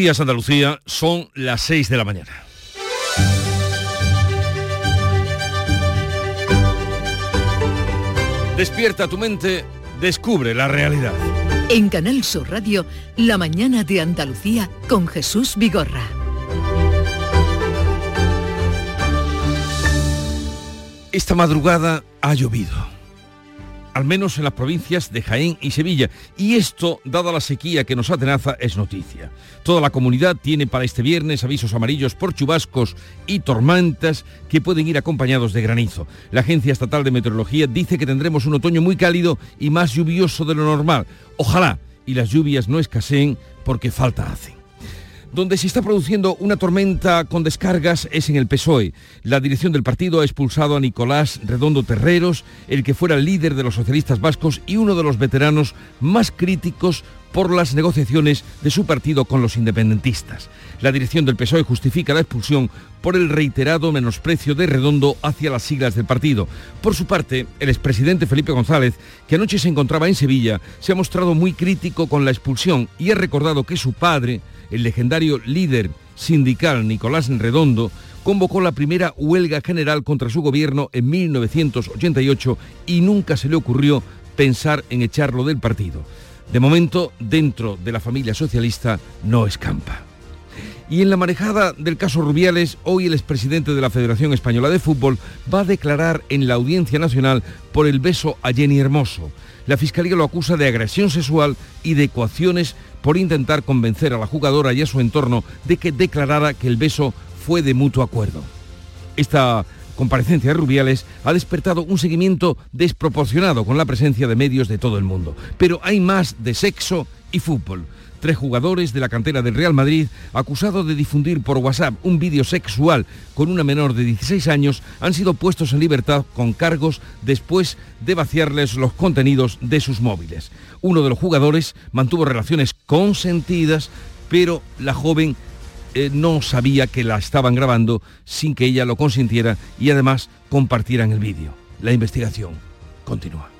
Días Andalucía son las 6 de la mañana. Despierta tu mente, descubre la realidad. En Canal Sur Radio, La mañana de Andalucía con Jesús Vigorra. Esta madrugada ha llovido al menos en las provincias de Jaén y Sevilla. Y esto, dada la sequía que nos atenaza, es noticia. Toda la comunidad tiene para este viernes avisos amarillos por chubascos y tormentas que pueden ir acompañados de granizo. La Agencia Estatal de Meteorología dice que tendremos un otoño muy cálido y más lluvioso de lo normal. Ojalá y las lluvias no escaseen porque falta hacen. Donde se está produciendo una tormenta con descargas es en el PSOE. La dirección del partido ha expulsado a Nicolás Redondo Terreros, el que fuera líder de los socialistas vascos y uno de los veteranos más críticos por las negociaciones de su partido con los independentistas. La dirección del PSOE justifica la expulsión por el reiterado menosprecio de Redondo hacia las siglas del partido. Por su parte, el expresidente Felipe González, que anoche se encontraba en Sevilla, se ha mostrado muy crítico con la expulsión y ha recordado que su padre, el legendario líder sindical Nicolás Redondo, convocó la primera huelga general contra su gobierno en 1988 y nunca se le ocurrió pensar en echarlo del partido. De momento, dentro de la familia socialista no escampa. Y en la manejada del caso Rubiales, hoy el expresidente de la Federación Española de Fútbol va a declarar en la Audiencia Nacional por el beso a Jenny Hermoso. La Fiscalía lo acusa de agresión sexual y de ecuaciones por intentar convencer a la jugadora y a su entorno de que declarara que el beso fue de mutuo acuerdo. Esta comparecencia de Rubiales ha despertado un seguimiento desproporcionado con la presencia de medios de todo el mundo. Pero hay más de sexo y fútbol tres jugadores de la cantera del Real Madrid, acusados de difundir por WhatsApp un vídeo sexual con una menor de 16 años, han sido puestos en libertad con cargos después de vaciarles los contenidos de sus móviles. Uno de los jugadores mantuvo relaciones consentidas, pero la joven eh, no sabía que la estaban grabando sin que ella lo consintiera y además compartieran el vídeo. La investigación continúa.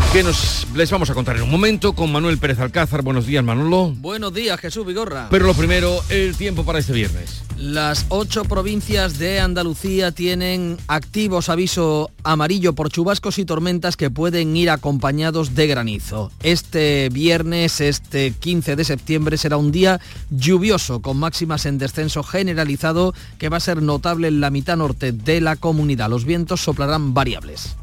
Que nos les vamos a contar en un momento con Manuel Pérez Alcázar. Buenos días, Manolo. Buenos días, Jesús Vigorra. Pero lo primero, el tiempo para este viernes. Las ocho provincias de Andalucía tienen activos aviso amarillo por chubascos y tormentas que pueden ir acompañados de granizo. Este viernes, este 15 de septiembre, será un día lluvioso con máximas en descenso generalizado que va a ser notable en la mitad norte de la comunidad. Los vientos soplarán variables.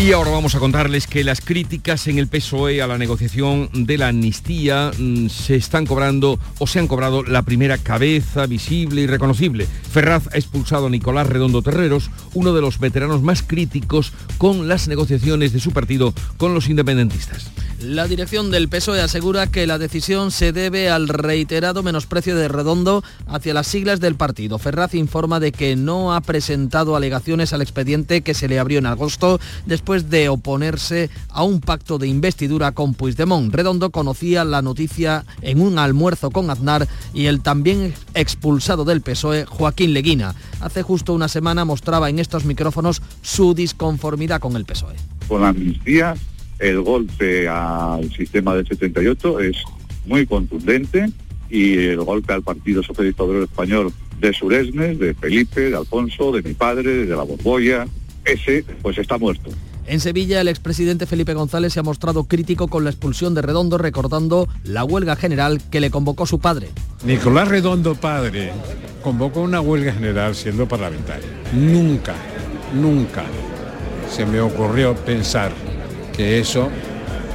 Y ahora vamos a contarles que las críticas en el PSOE a la negociación de la amnistía mm, se están cobrando o se han cobrado la primera cabeza visible y reconocible. Ferraz ha expulsado a Nicolás Redondo Terreros, uno de los veteranos más críticos con las negociaciones de su partido con los independentistas. La dirección del PSOE asegura que la decisión se debe al reiterado menosprecio de Redondo hacia las siglas del partido. Ferraz informa de que no ha presentado alegaciones al expediente que se le abrió en agosto después de oponerse a un pacto de investidura con Puigdemont. Redondo conocía la noticia en un almuerzo con Aznar y el también expulsado del PSOE, Joaquín Leguina. Hace justo una semana mostraba en estos micrófonos su disconformidad con el PSOE. Con la amnistía el golpe al sistema del 78 es muy contundente y el golpe al Partido Socialista Obrero Español de Suresnes, de Felipe, de Alfonso, de mi padre, de la Borbolla, ese pues está muerto. En Sevilla, el expresidente Felipe González se ha mostrado crítico con la expulsión de Redondo, recordando la huelga general que le convocó su padre. Nicolás Redondo, padre, convocó una huelga general siendo parlamentario. Nunca, nunca se me ocurrió pensar que eso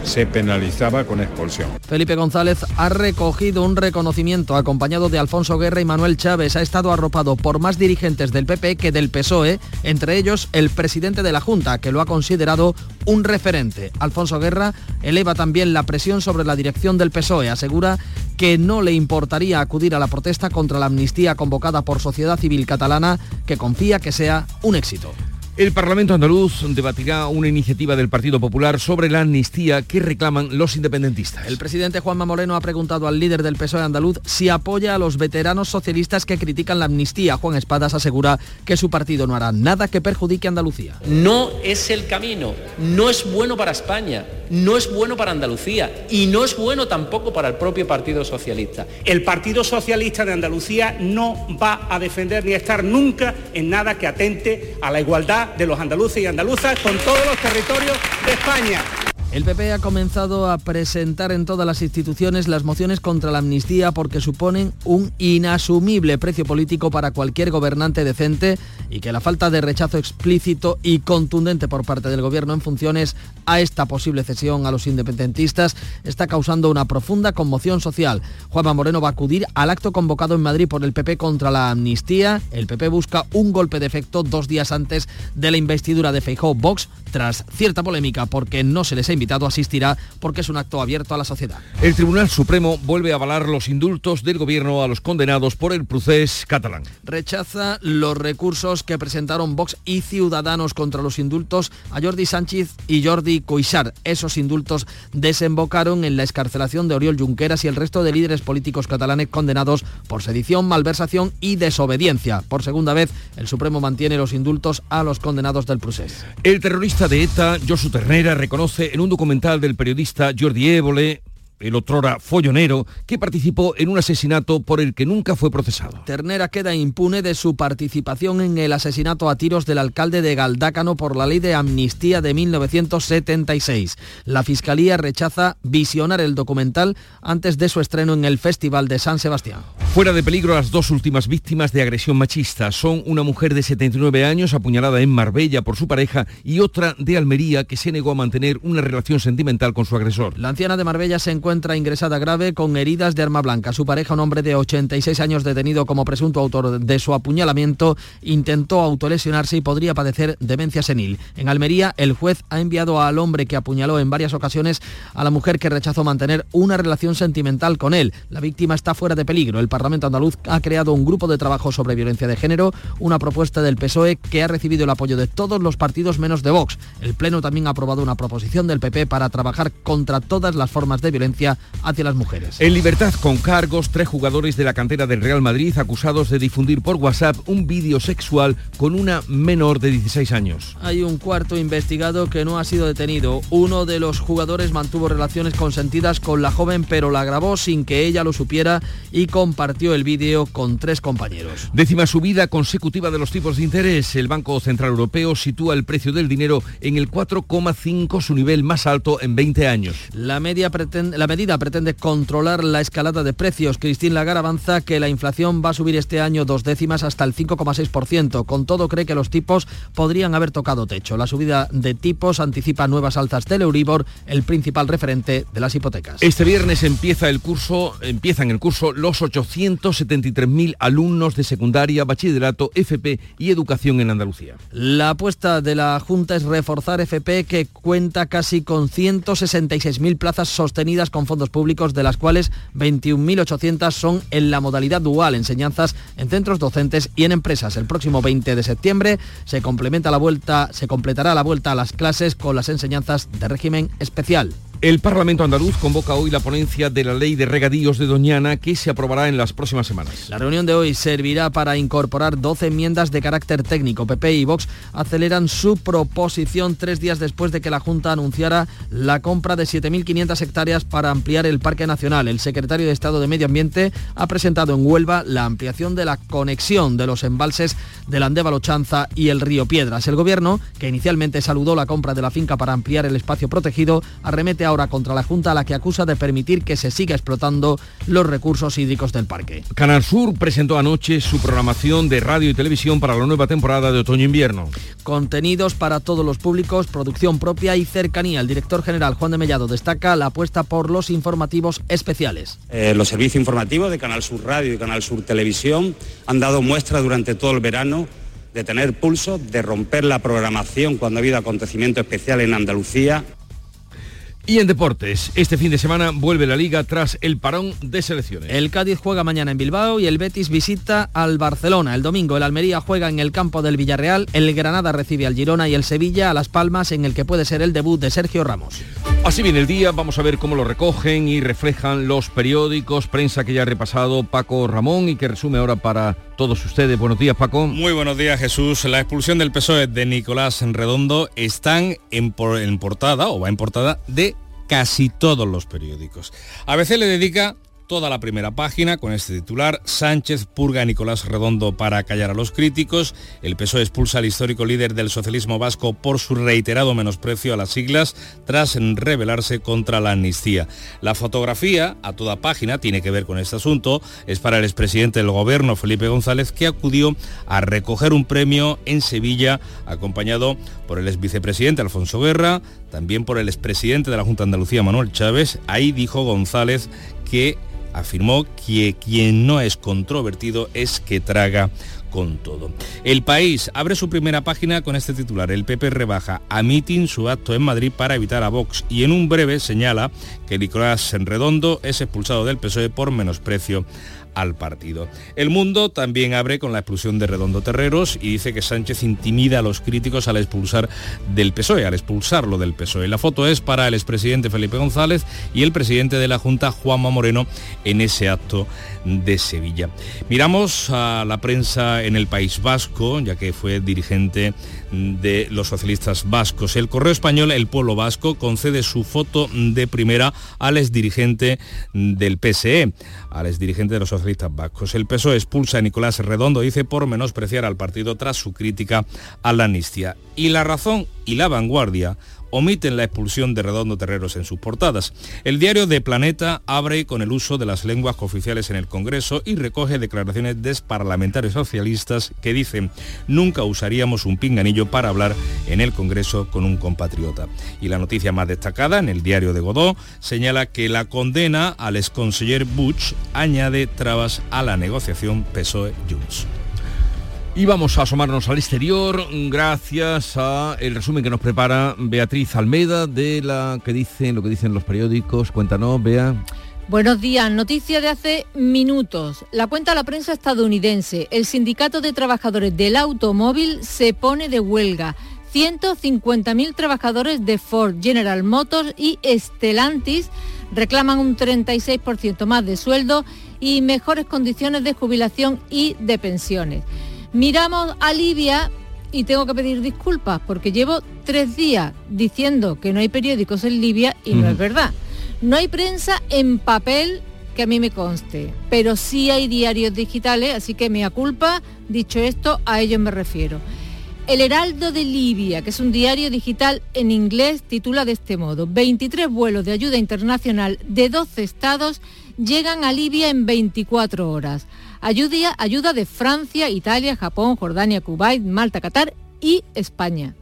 se penalizaba con expulsión. Felipe González ha recogido un reconocimiento acompañado de Alfonso Guerra y Manuel Chávez. Ha estado arropado por más dirigentes del PP que del PSOE, entre ellos el presidente de la Junta, que lo ha considerado un referente. Alfonso Guerra eleva también la presión sobre la dirección del PSOE. Asegura que no le importaría acudir a la protesta contra la amnistía convocada por Sociedad Civil Catalana, que confía que sea un éxito. El Parlamento andaluz debatirá una iniciativa del Partido Popular sobre la amnistía que reclaman los independentistas. El presidente Juanma Moreno ha preguntado al líder del PSOE andaluz si apoya a los veteranos socialistas que critican la amnistía. Juan Espadas asegura que su partido no hará nada que perjudique a Andalucía. No es el camino, no es bueno para España, no es bueno para Andalucía y no es bueno tampoco para el propio Partido Socialista. El Partido Socialista de Andalucía no va a defender ni a estar nunca en nada que atente a la igualdad de los andaluces y andaluzas con todos los territorios de España. El PP ha comenzado a presentar en todas las instituciones las mociones contra la amnistía porque suponen un inasumible precio político para cualquier gobernante decente y que la falta de rechazo explícito y contundente por parte del gobierno en funciones a esta posible cesión a los independentistas está causando una profunda conmoción social. Juanma Moreno va a acudir al acto convocado en Madrid por el PP contra la amnistía. El PP busca un golpe de efecto dos días antes de la investidura de Feijóo Vox tras cierta polémica porque no se les ha invitado asistirá porque es un acto abierto a la sociedad. El Tribunal Supremo vuelve a avalar los indultos del gobierno a los condenados por el procés catalán. Rechaza los recursos que presentaron Vox y Ciudadanos contra los indultos a Jordi Sánchez y Jordi Cuixart. Esos indultos desembocaron en la escarcelación de Oriol Junqueras y el resto de líderes políticos catalanes condenados por sedición, malversación y desobediencia. Por segunda vez, el Supremo mantiene los indultos a los condenados del procés. El terrorista de ETA, Josu Ternera, reconoce en un documental del periodista Jordi Évole el otrora follonero, que participó en un asesinato por el que nunca fue procesado. Ternera queda impune de su participación en el asesinato a tiros del alcalde de Galdácano por la ley de amnistía de 1976. La Fiscalía rechaza visionar el documental antes de su estreno en el Festival de San Sebastián. Fuera de peligro las dos últimas víctimas de agresión machista. Son una mujer de 79 años apuñalada en Marbella por su pareja y otra de Almería que se negó a mantener una relación sentimental con su agresor. La anciana de Marbella se encuentra encuentra ingresada grave con heridas de arma blanca. Su pareja, un hombre de 86 años detenido como presunto autor de su apuñalamiento, intentó autolesionarse y podría padecer demencia senil. En Almería, el juez ha enviado al hombre que apuñaló en varias ocasiones a la mujer que rechazó mantener una relación sentimental con él. La víctima está fuera de peligro. El Parlamento andaluz ha creado un grupo de trabajo sobre violencia de género, una propuesta del PSOE que ha recibido el apoyo de todos los partidos menos de Vox. El Pleno también ha aprobado una proposición del PP para trabajar contra todas las formas de violencia hacia las mujeres. En libertad con cargos, tres jugadores de la cantera del Real Madrid acusados de difundir por WhatsApp un vídeo sexual con una menor de 16 años. Hay un cuarto investigado que no ha sido detenido. Uno de los jugadores mantuvo relaciones consentidas con la joven pero la grabó sin que ella lo supiera y compartió el vídeo con tres compañeros. Décima subida consecutiva de los tipos de interés. El Banco Central Europeo sitúa el precio del dinero en el 4,5, su nivel más alto en 20 años. La media pretende, la medida pretende controlar la escalada de precios. Christine Lagarde avanza que la inflación va a subir este año dos décimas hasta el 5,6%. Con todo cree que los tipos podrían haber tocado techo. La subida de tipos anticipa nuevas alzas del Euribor, el principal referente de las hipotecas. Este viernes empieza el curso, empiezan el curso los 873.000 alumnos de secundaria, bachillerato, FP y educación en Andalucía. La apuesta de la Junta es reforzar FP que cuenta casi con 166.000 plazas sostenidas con fondos públicos, de las cuales 21.800 son en la modalidad dual, enseñanzas en centros docentes y en empresas. El próximo 20 de septiembre se complementa la vuelta, se completará la vuelta a las clases con las enseñanzas de régimen especial. El Parlamento andaluz convoca hoy la ponencia de la ley de regadíos de Doñana que se aprobará en las próximas semanas. La reunión de hoy servirá para incorporar 12 enmiendas de carácter técnico. PP y Vox aceleran su proposición tres días después de que la Junta anunciara la compra de 7.500 hectáreas para ampliar el Parque Nacional. El secretario de Estado de Medio Ambiente ha presentado en Huelva la ampliación de la conexión de los embalses del Andévalo Chanza y el río Piedras. El gobierno, que inicialmente saludó la compra de la finca para ampliar el espacio protegido, arremete ahora contra la Junta a la que acusa de permitir que se siga explotando los recursos hídricos del parque. Canal Sur presentó anoche su programación de radio y televisión para la nueva temporada de otoño-invierno. Contenidos para todos los públicos, producción propia y cercanía. El director general Juan de Mellado destaca la apuesta por los informativos especiales. Eh, los servicios informativos de Canal Sur Radio y Canal Sur Televisión han dado muestra durante todo el verano de tener pulso, de romper la programación cuando ha habido acontecimiento especial en Andalucía Y en deportes, este fin de semana vuelve la liga tras el parón de selecciones. El Cádiz juega mañana en Bilbao y el Betis visita al Barcelona. El domingo el Almería juega en el campo del Villarreal, el Granada recibe al Girona y el Sevilla a Las Palmas en el que puede ser el debut de Sergio Ramos. Así viene el día, vamos a ver cómo lo recogen y reflejan los periódicos, prensa que ya ha repasado Paco Ramón y que resume ahora para todos ustedes. Buenos días Paco. Muy buenos días Jesús. La expulsión del PSOE de Nicolás Redondo están en, en portada o va en portada de casi todos los periódicos. A veces le dedica toda la primera página con este titular, Sánchez purga a Nicolás Redondo para callar a los críticos, el PSOE expulsa al histórico líder del socialismo vasco por su reiterado menosprecio a las siglas tras rebelarse contra la amnistía. La fotografía, a toda página, tiene que ver con este asunto, es para el expresidente del gobierno, Felipe González, que acudió a recoger un premio en Sevilla, acompañado por el ex vicepresidente Alfonso Guerra, también por el expresidente de la Junta de Andalucía, Manuel Chávez. Ahí dijo González que afirmó que quien no es controvertido es que traga con todo. El país abre su primera página con este titular. El PP rebaja a mitin su acto en Madrid para evitar a Vox y en un breve señala que Nicolás Redondo es expulsado del PSOE por menosprecio al partido. El mundo también abre con la expulsión de Redondo Terreros y dice que Sánchez intimida a los críticos al expulsar del PSOE, al expulsarlo del PSOE. La foto es para el expresidente Felipe González y el presidente de la Junta, Juanma Moreno, en ese acto de Sevilla. Miramos a la prensa en el País Vasco, ya que fue dirigente de los socialistas vascos. El Correo Español, el pueblo vasco, concede su foto de primera al exdirigente del PSE, al exdirigente de los socialistas vascos. El PSOE expulsa a Nicolás Redondo, dice, por menospreciar al partido tras su crítica a la amnistía. Y la razón y la vanguardia omiten la expulsión de Redondo Terreros en sus portadas. El diario de Planeta abre con el uso de las lenguas oficiales en el Congreso y recoge declaraciones de parlamentarios socialistas que dicen nunca usaríamos un pinganillo para hablar en el Congreso con un compatriota. Y la noticia más destacada en el diario de Godó señala que la condena al exconseller Butch añade trabas a la negociación PSOE-Junts. Y vamos a asomarnos al exterior gracias a el resumen que nos prepara Beatriz Almeida de la que dicen lo que dicen los periódicos. Cuéntanos, Bea. Buenos días, noticia de hace minutos. La cuenta de la prensa estadounidense. El sindicato de trabajadores del automóvil se pone de huelga. 150.000 trabajadores de Ford, General Motors y Stellantis reclaman un 36% más de sueldo y mejores condiciones de jubilación y de pensiones. Miramos a Libia y tengo que pedir disculpas porque llevo tres días diciendo que no hay periódicos en Libia y no es verdad. No hay prensa en papel que a mí me conste, pero sí hay diarios digitales, así que mea culpa, dicho esto, a ellos me refiero. El Heraldo de Libia, que es un diario digital en inglés, titula de este modo, 23 vuelos de ayuda internacional de 12 estados llegan a Libia en 24 horas. Ayuda, ayuda de Francia, Italia, Japón, Jordania, Kuwait, Malta, Qatar y España.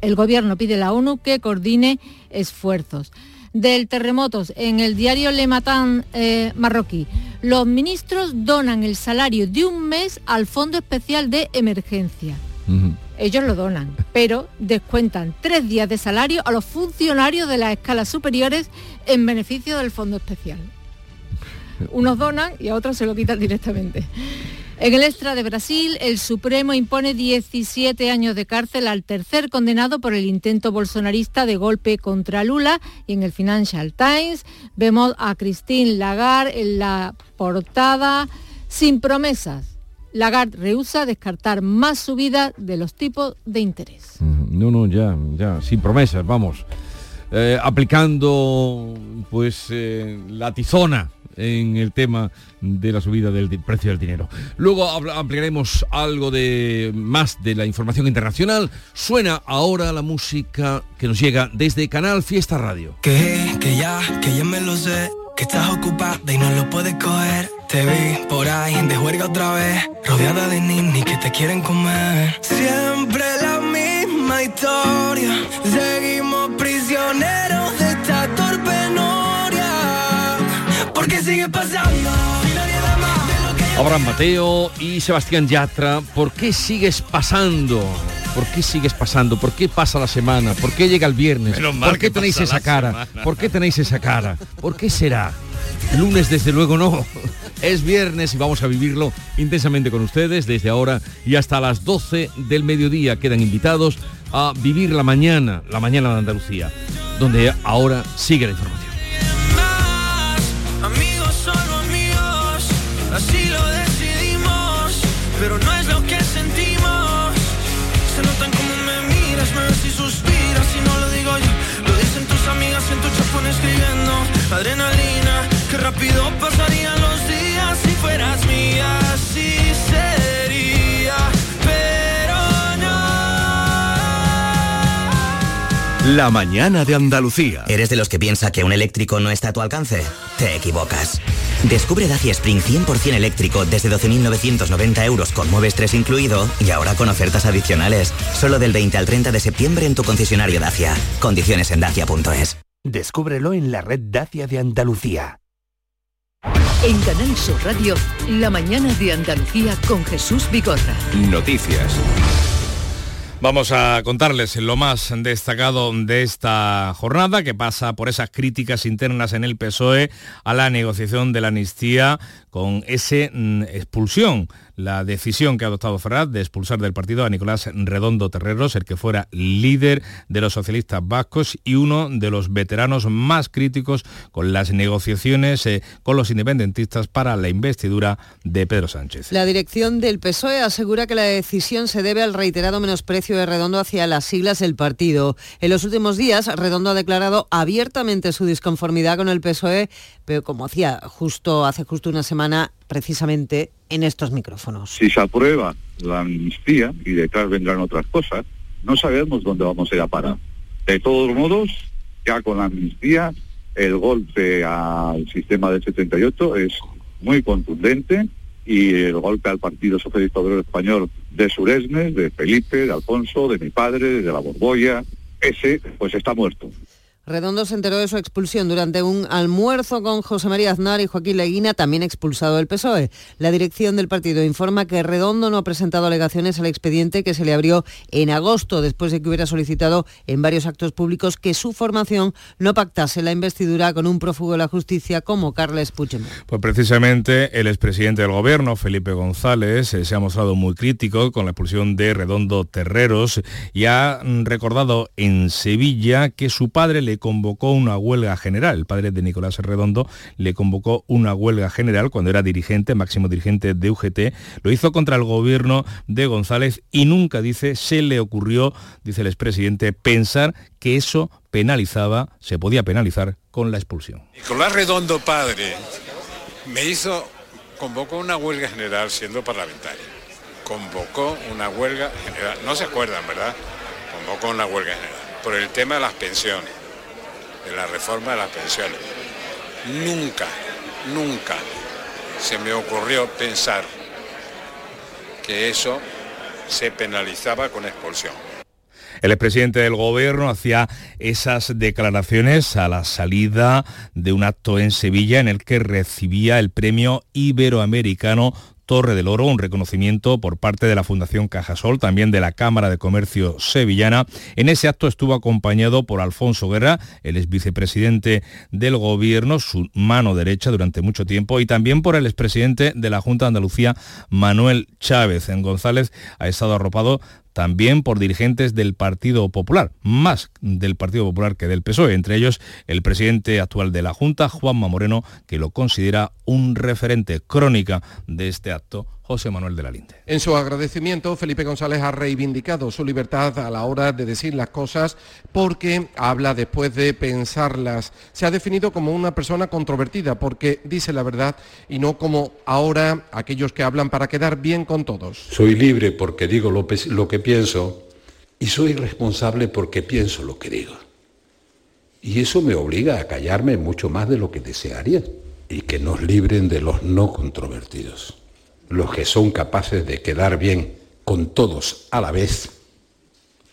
El gobierno pide a la ONU que coordine esfuerzos. Del terremotos en el diario Le Matin eh, marroquí. Los ministros donan el salario de un mes al Fondo Especial de Emergencia. Ellos lo donan, pero descuentan tres días de salario a los funcionarios de las escalas superiores en beneficio del Fondo Especial. Unos donan y a otros se lo quitan directamente. En el extra de Brasil, el Supremo impone 17 años de cárcel al tercer condenado por el intento bolsonarista de golpe contra Lula. Y en el Financial Times vemos a Christine Lagarde en la portada sin promesas. Lagarde rehúsa descartar más subida de los tipos de interés. No, no, ya, ya, sin promesas, vamos. Eh, aplicando pues eh, la tizona en el tema de la subida del precio del dinero. Luego ampliaremos algo de más de la información internacional. Suena ahora la música que nos llega desde Canal Fiesta Radio. Que, que ya, que ya me lo sé, que estás ocupada y no lo puedes coger. Te vi por ahí de juerga otra vez, rodeada de ninis que te quieren comer. Siempre la misma historia, seguimos prisioneros Porque sigue pasando. Abraham Mateo y Sebastián Yatra, ¿por qué sigues pasando? ¿Por qué sigues pasando? ¿Por qué pasa la semana? ¿Por qué llega el viernes? ¿Por qué tenéis esa cara? ¿Por qué tenéis esa cara? ¿Por qué será? Lunes desde luego no. Es viernes y vamos a vivirlo intensamente con ustedes desde ahora y hasta las 12 del mediodía. Quedan invitados a vivir la mañana, la mañana de Andalucía, donde ahora sigue la información. Así lo decidimos, pero no es lo que sentimos. Se notan como me miras, me ves y suspiras, y no lo digo yo, lo dicen tus amigas en tu chapón escribiendo. Adrenalina, que rápido pasarían La mañana de Andalucía. ¿Eres de los que piensa que un eléctrico no está a tu alcance? Te equivocas. Descubre Dacia Spring 100% eléctrico desde 12.990 euros con Mueves 3 incluido y ahora con ofertas adicionales. Solo del 20 al 30 de septiembre en tu concesionario Dacia. Condiciones en dacia.es. Descúbrelo en la red Dacia de Andalucía. En Canal Sur Radio, la mañana de Andalucía con Jesús Vigorra. Noticias. Vamos a contarles lo más destacado de esta jornada que pasa por esas críticas internas en el PSOE a la negociación de la amnistía con esa expulsión la decisión que ha adoptado Ferraz de expulsar del partido a Nicolás Redondo Terreros, el que fuera líder de los socialistas vascos y uno de los veteranos más críticos con las negociaciones eh, con los independentistas para la investidura de Pedro Sánchez. La dirección del PSOE asegura que la decisión se debe al reiterado menosprecio de Redondo hacia las siglas del partido. En los últimos días, Redondo ha declarado abiertamente su disconformidad con el PSOE, pero como hacía justo hace justo una semana, precisamente en estos micrófonos. Si se aprueba la amnistía y detrás vendrán otras cosas, no sabemos dónde vamos a ir a parar. De todos modos, ya con la amnistía, el golpe al sistema del 78 es muy contundente y el golpe al Partido Socialista Obrero Español de Suresnes, de Felipe, de Alfonso, de mi padre, de la Borbolla, ese pues está muerto. Redondo se enteró de su expulsión durante un almuerzo con José María Aznar y Joaquín Leguina, también expulsado del PSOE. La dirección del partido informa que Redondo no ha presentado alegaciones al expediente que se le abrió en agosto, después de que hubiera solicitado en varios actos públicos que su formación no pactase la investidura con un prófugo de la justicia como Carles Puigdemont. Pues precisamente el expresidente del gobierno, Felipe González, eh, se ha mostrado muy crítico con la expulsión de Redondo Terreros y ha mm, recordado en Sevilla que su padre le convocó una huelga general. El padre de Nicolás Redondo le convocó una huelga general cuando era dirigente, máximo dirigente de UGT. Lo hizo contra el gobierno de González y nunca, dice, se le ocurrió, dice el expresidente, pensar que eso penalizaba, se podía penalizar con la expulsión. Nicolás Redondo, padre, me hizo, convocó una huelga general siendo parlamentario. Convocó una huelga general, no se acuerdan, ¿verdad? Convocó una huelga general por el tema de las pensiones de la reforma de las pensiones. Nunca, nunca se me ocurrió pensar que eso se penalizaba con expulsión. El expresidente del gobierno hacía esas declaraciones a la salida de un acto en Sevilla en el que recibía el premio iberoamericano Torre del Oro, un reconocimiento por parte de la Fundación Cajasol, también de la Cámara de Comercio Sevillana. En ese acto estuvo acompañado por Alfonso Guerra, el ex vicepresidente del Gobierno, su mano derecha durante mucho tiempo, y también por el expresidente de la Junta de Andalucía, Manuel Chávez. En González ha estado arropado también por dirigentes del Partido Popular, más del Partido Popular que del PSOE, entre ellos el presidente actual de la Junta, Juanma Moreno, que lo considera un referente crónica de este acto José Manuel de la Linde. En su agradecimiento, Felipe González ha reivindicado su libertad a la hora de decir las cosas porque habla después de pensarlas. Se ha definido como una persona controvertida porque dice la verdad y no como ahora aquellos que hablan para quedar bien con todos. Soy libre porque digo lo, lo que pienso y soy responsable porque pienso lo que digo. Y eso me obliga a callarme mucho más de lo que desearía y que nos libren de los no controvertidos los que son capaces de quedar bien con todos a la vez,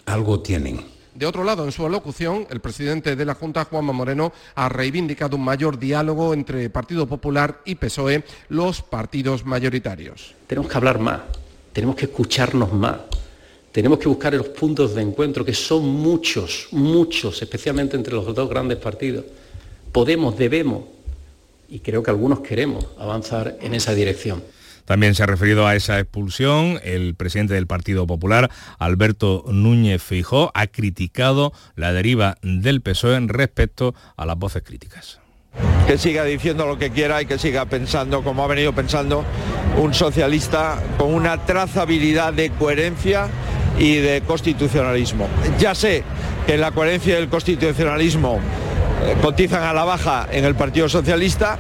algo tienen De otro lado, en su alocución, el presidente de la Junta, Juanma Moreno, ha reivindicado un mayor diálogo entre Partido Popular y PSOE, los partidos mayoritarios. Tenemos que hablar más, tenemos que escucharnos más, tenemos que buscar los puntos de encuentro, que son muchos, muchos, especialmente entre los dos grandes partidos. Podemos, debemos, y creo que algunos queremos avanzar en esa dirección. También se ha referido a esa expulsión. El presidente del Partido Popular, Alberto Núñez Fijó, ha criticado la deriva del PSOE respecto a las voces críticas. Que siga diciendo lo que quiera y que siga pensando como ha venido pensando un socialista con una trazabilidad de coherencia y de constitucionalismo. Ya sé que la coherencia y el constitucionalismo eh, cotizan a la baja en el Partido Socialista.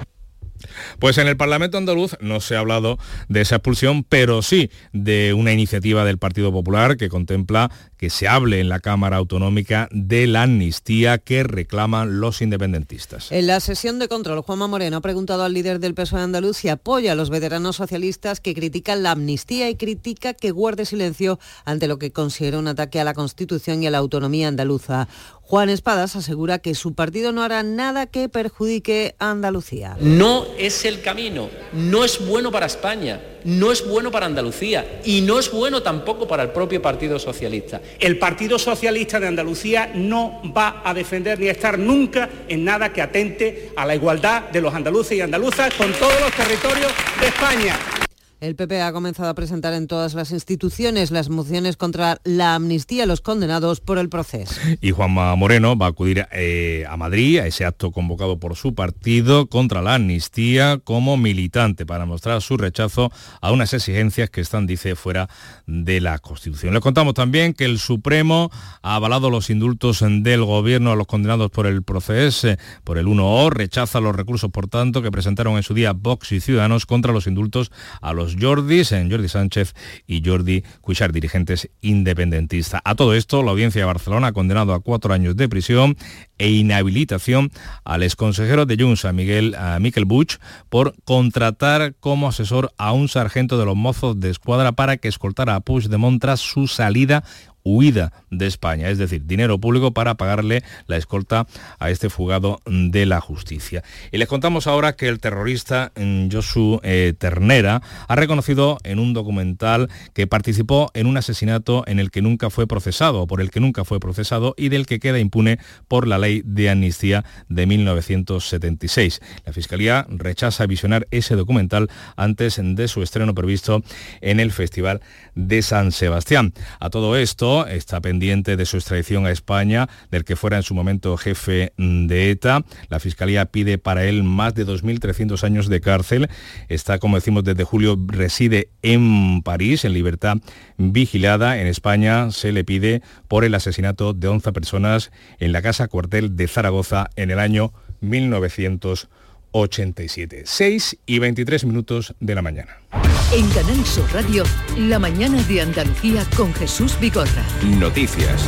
Pues en el Parlamento andaluz no se ha hablado de esa expulsión, pero sí de una iniciativa del Partido Popular que contempla que se hable en la Cámara Autonómica de la amnistía que reclaman los independentistas. En la sesión de control, Juanma Moreno ha preguntado al líder del PSOE de Andaluz si apoya a los veteranos socialistas que critican la amnistía y critica que guarde silencio ante lo que considera un ataque a la Constitución y a la autonomía andaluza. Juan Espadas asegura que su partido no hará nada que perjudique a Andalucía. No es el camino, no es bueno para España, no es bueno para Andalucía y no es bueno tampoco para el propio Partido Socialista. El Partido Socialista de Andalucía no va a defender ni a estar nunca en nada que atente a la igualdad de los andaluces y andaluzas con todos los territorios de España. El PP ha comenzado a presentar en todas las instituciones las mociones contra la amnistía a los condenados por el proceso. Y Juanma Moreno va a acudir eh, a Madrid a ese acto convocado por su partido contra la amnistía como militante para mostrar su rechazo a unas exigencias que están, dice, fuera de la Constitución. Le contamos también que el Supremo ha avalado los indultos del gobierno a los condenados por el proceso, por el 1O, rechaza los recursos, por tanto, que presentaron en su día Vox y Ciudadanos contra los indultos a los Jordis, en Jordi Sánchez y Jordi Cuixart, dirigentes independentistas. A todo esto, la audiencia de Barcelona ha condenado a cuatro años de prisión e inhabilitación al exconsejero de Junts, a Miguel Miquel Buch, por contratar como asesor a un sargento de los mozos de escuadra para que escoltara a Puigdemont tras su salida huida de España, es decir, dinero público para pagarle la escolta a este fugado de la justicia. Y les contamos ahora que el terrorista mm, Josu eh, Ternera ha reconocido en un documental que participó en un asesinato en el que nunca fue procesado, por el que nunca fue procesado y del que queda impune por la ley de amnistía de 1976. La Fiscalía rechaza visionar ese documental antes de su estreno previsto en el Festival de San Sebastián. A todo esto, está pendiente de su extradición a España, del que fuera en su momento jefe de ETA. La Fiscalía pide para él más de 2.300 años de cárcel. Está, como decimos, desde julio reside en París, en libertad vigilada. En España se le pide por el asesinato de 11 personas en la casa cuartel de Zaragoza en el año 1900. 87. 6 y 23 minutos de la mañana. En Canal Sur Radio, la mañana de Andalucía con Jesús Vigorra. Noticias.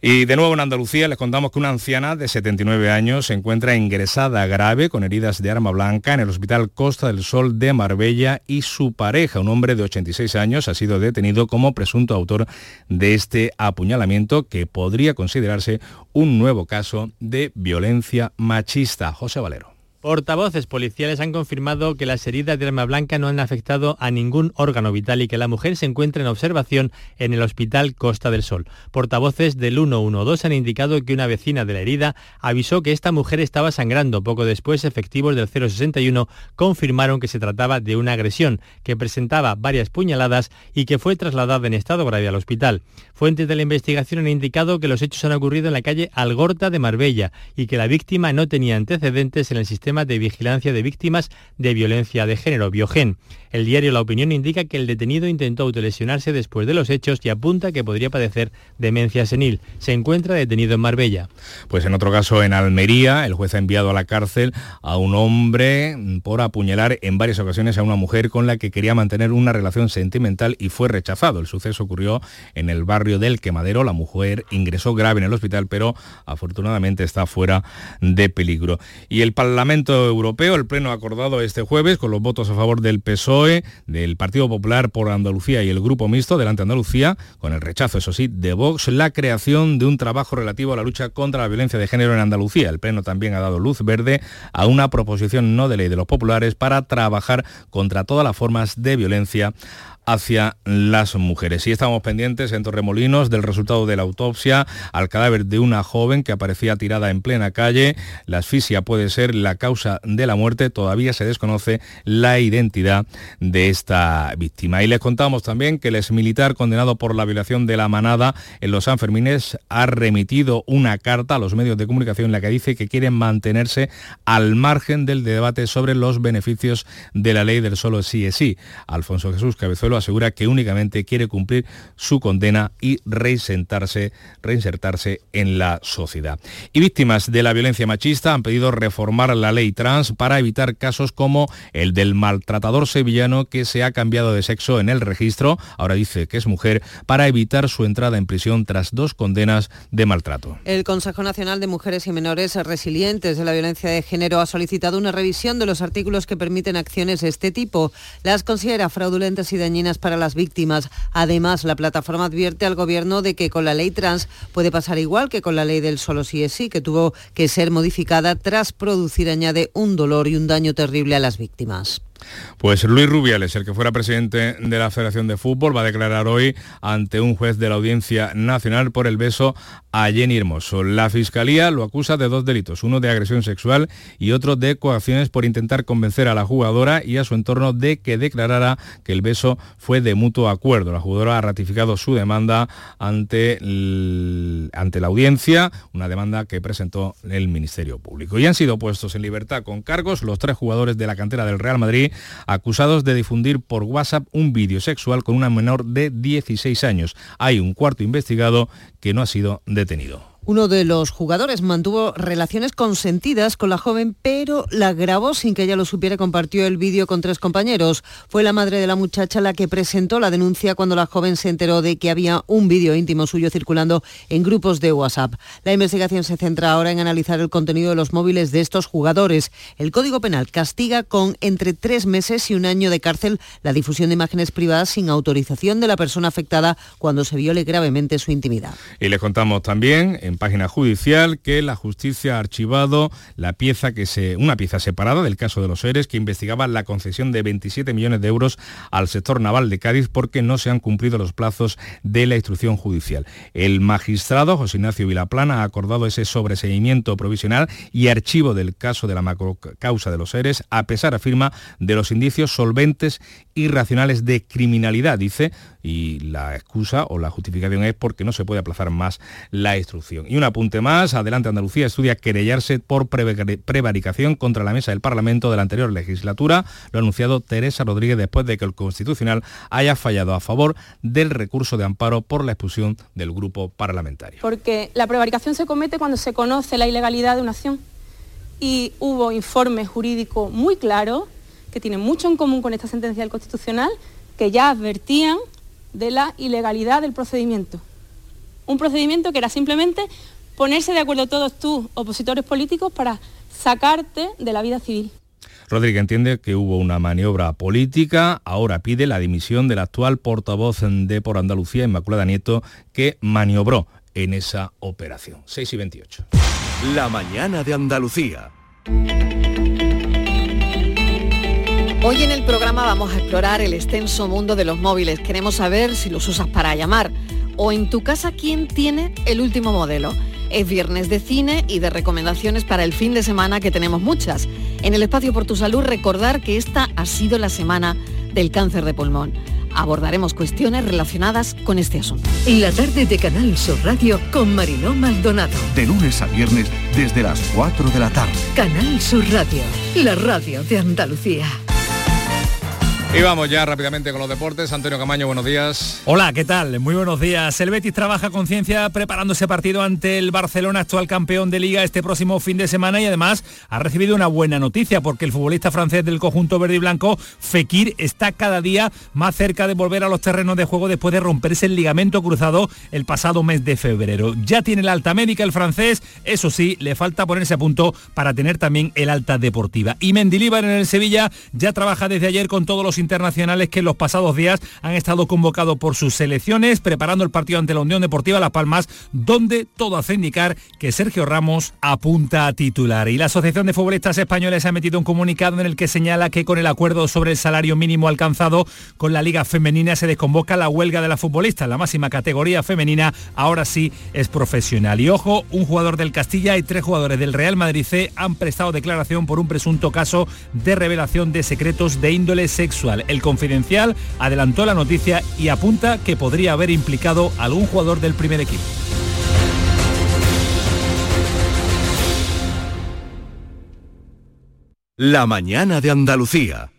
Y de nuevo en Andalucía les contamos que una anciana de 79 años se encuentra ingresada grave con heridas de arma blanca en el Hospital Costa del Sol de Marbella y su pareja, un hombre de 86 años, ha sido detenido como presunto autor de este apuñalamiento que podría considerarse un nuevo caso de violencia machista. José Valero. Portavoces policiales han confirmado que las heridas de arma blanca no han afectado a ningún órgano vital y que la mujer se encuentra en observación en el Hospital Costa del Sol. Portavoces del 112 han indicado que una vecina de la herida avisó que esta mujer estaba sangrando. Poco después, efectivos del 061 confirmaron que se trataba de una agresión, que presentaba varias puñaladas y que fue trasladada en estado grave al hospital. Fuentes de la investigación han indicado que los hechos han ocurrido en la calle Algorta de Marbella y que la víctima no tenía antecedentes en el sistema de Vigilancia de Víctimas de Violencia de Género, Biogen. El diario La Opinión indica que el detenido intentó autolesionarse después de los hechos y apunta que podría padecer demencia senil. Se encuentra detenido en Marbella. Pues en otro caso, en Almería, el juez ha enviado a la cárcel a un hombre por apuñalar en varias ocasiones a una mujer con la que quería mantener una relación sentimental y fue rechazado. El suceso ocurrió en el barrio del Quemadero. La mujer ingresó grave en el hospital, pero afortunadamente está fuera de peligro. Y el Parlamento Parlamento Europeo, el Pleno ha acordado este jueves, con los votos a favor del PSOE, del Partido Popular por Andalucía y el Grupo Mixto delante Andalucía, con el rechazo, eso sí, de Vox, la creación de un trabajo relativo a la lucha contra la violencia de género en Andalucía. El Pleno también ha dado luz verde a una proposición no de ley de los populares para trabajar contra todas las formas de violencia hacia las mujeres. Y estamos pendientes en Torremolinos del resultado de la autopsia al cadáver de una joven que aparecía tirada en plena calle. La asfixia puede ser la causa de la muerte. Todavía se desconoce la identidad de esta víctima. Y les contamos también que el exmilitar condenado por la violación de la manada en los Sanfermines ha remitido una carta a los medios de comunicación en la que dice que quieren mantenerse al margen del debate sobre los beneficios de la ley del solo sí es sí. Alfonso Jesús Cabezuelo asegura que únicamente quiere cumplir su condena y reinsertarse, reinsertarse en la sociedad. Y víctimas de la violencia machista han pedido reformar la ley trans para evitar casos como el del maltratador sevillano que se ha cambiado de sexo en el registro, ahora dice que es mujer, para evitar su entrada en prisión tras dos condenas de maltrato. El Consejo Nacional de Mujeres y Menores Resilientes de la Violencia de Género ha solicitado una revisión de los artículos que permiten acciones de este tipo. Las considera fraudulentas y dañinas para las víctimas. Además, la plataforma advierte al Gobierno de que con la ley trans puede pasar igual que con la ley del solo sí es sí, que tuvo que ser modificada tras producir, añade, un dolor y un daño terrible a las víctimas. Pues Luis Rubiales, el que fuera presidente de la Federación de Fútbol, va a declarar hoy ante un juez de la Audiencia Nacional por el beso a Jenny Hermoso. La Fiscalía lo acusa de dos delitos, uno de agresión sexual y otro de coacciones por intentar convencer a la jugadora y a su entorno de que declarara que el beso fue de mutuo acuerdo. La jugadora ha ratificado su demanda ante, ante la audiencia, una demanda que presentó el Ministerio Público. Y han sido puestos en libertad con cargos los tres jugadores de la cantera del Real Madrid acusados de difundir por WhatsApp un vídeo sexual con una menor de 16 años. Hay un cuarto investigado que no ha sido detenido. Uno de los jugadores mantuvo relaciones consentidas con la joven, pero la grabó sin que ella lo supiera y compartió el vídeo con tres compañeros. Fue la madre de la muchacha la que presentó la denuncia cuando la joven se enteró de que había un vídeo íntimo suyo circulando en grupos de WhatsApp. La investigación se centra ahora en analizar el contenido de los móviles de estos jugadores. El Código Penal castiga con entre tres meses y un año de cárcel la difusión de imágenes privadas sin autorización de la persona afectada cuando se viole gravemente su intimidad. Y les contamos también página judicial que la justicia ha archivado la pieza que se, una pieza separada del caso de los seres que investigaba la concesión de 27 millones de euros al sector naval de Cádiz porque no se han cumplido los plazos de la instrucción judicial. El magistrado José Ignacio Vilaplana ha acordado ese sobreseimiento provisional y archivo del caso de la macrocausa de los seres a pesar, afirma, de los indicios solventes y racionales de criminalidad, dice, y la excusa o la justificación es porque no se puede aplazar más la instrucción. Y un apunte más, adelante Andalucía estudia querellarse por prevaricación contra la mesa del Parlamento de la anterior legislatura, lo ha anunciado Teresa Rodríguez después de que el Constitucional haya fallado a favor del recurso de amparo por la expulsión del grupo parlamentario. Porque la prevaricación se comete cuando se conoce la ilegalidad de una acción y hubo informes jurídicos muy claros que tienen mucho en común con esta sentencia del Constitucional que ya advertían de la ilegalidad del procedimiento. Un procedimiento que era simplemente ponerse de acuerdo todos tus opositores políticos para sacarte de la vida civil. Rodríguez entiende que hubo una maniobra política, ahora pide la dimisión del actual portavoz de Por Andalucía, Inmaculada Nieto, que maniobró en esa operación. 6 y 28. La mañana de Andalucía. Hoy en el programa vamos a explorar el extenso mundo de los móviles. Queremos saber si los usas para llamar o en tu casa quién tiene el último modelo. Es viernes de cine y de recomendaciones para el fin de semana que tenemos muchas. En el espacio por tu salud recordar que esta ha sido la semana del cáncer de pulmón. Abordaremos cuestiones relacionadas con este asunto. En la tarde de Canal Sur Radio con Mariló Maldonado. De lunes a viernes desde las 4 de la tarde. Canal Sur Radio, la radio de Andalucía. Y vamos ya rápidamente con los deportes. Antonio Camaño, buenos días. Hola, ¿qué tal? Muy buenos días. El Betis trabaja con ciencia preparando ese partido ante el Barcelona, actual campeón de liga, este próximo fin de semana y además ha recibido una buena noticia porque el futbolista francés del conjunto verde y blanco, Fekir, está cada día más cerca de volver a los terrenos de juego después de romperse el ligamento cruzado el pasado mes de febrero. Ya tiene la alta médica el francés, eso sí, le falta ponerse a punto para tener también el alta deportiva. Y Mendilíbar en el Sevilla ya trabaja desde ayer con todos los internacionales que en los pasados días han estado convocados por sus selecciones, preparando el partido ante la Unión Deportiva Las Palmas, donde todo hace indicar que Sergio Ramos apunta a titular. Y la Asociación de Futbolistas Españoles ha metido un comunicado en el que señala que con el acuerdo sobre el salario mínimo alcanzado con la Liga Femenina se desconvoca la huelga de la futbolista. La máxima categoría femenina ahora sí es profesional. Y ojo, un jugador del Castilla y tres jugadores del Real Madrid C han prestado declaración por un presunto caso de revelación de secretos de índole sexual. El Confidencial adelantó la noticia y apunta que podría haber implicado algún jugador del primer equipo. La mañana de Andalucía.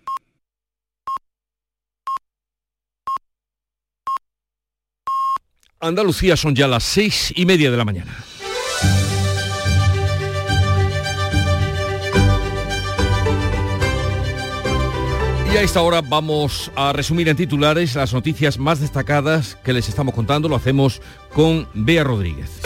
Andalucía son ya las seis y media de la mañana. Y a esta hora vamos a resumir en titulares las noticias más destacadas que les estamos contando. Lo hacemos con Bea Rodríguez.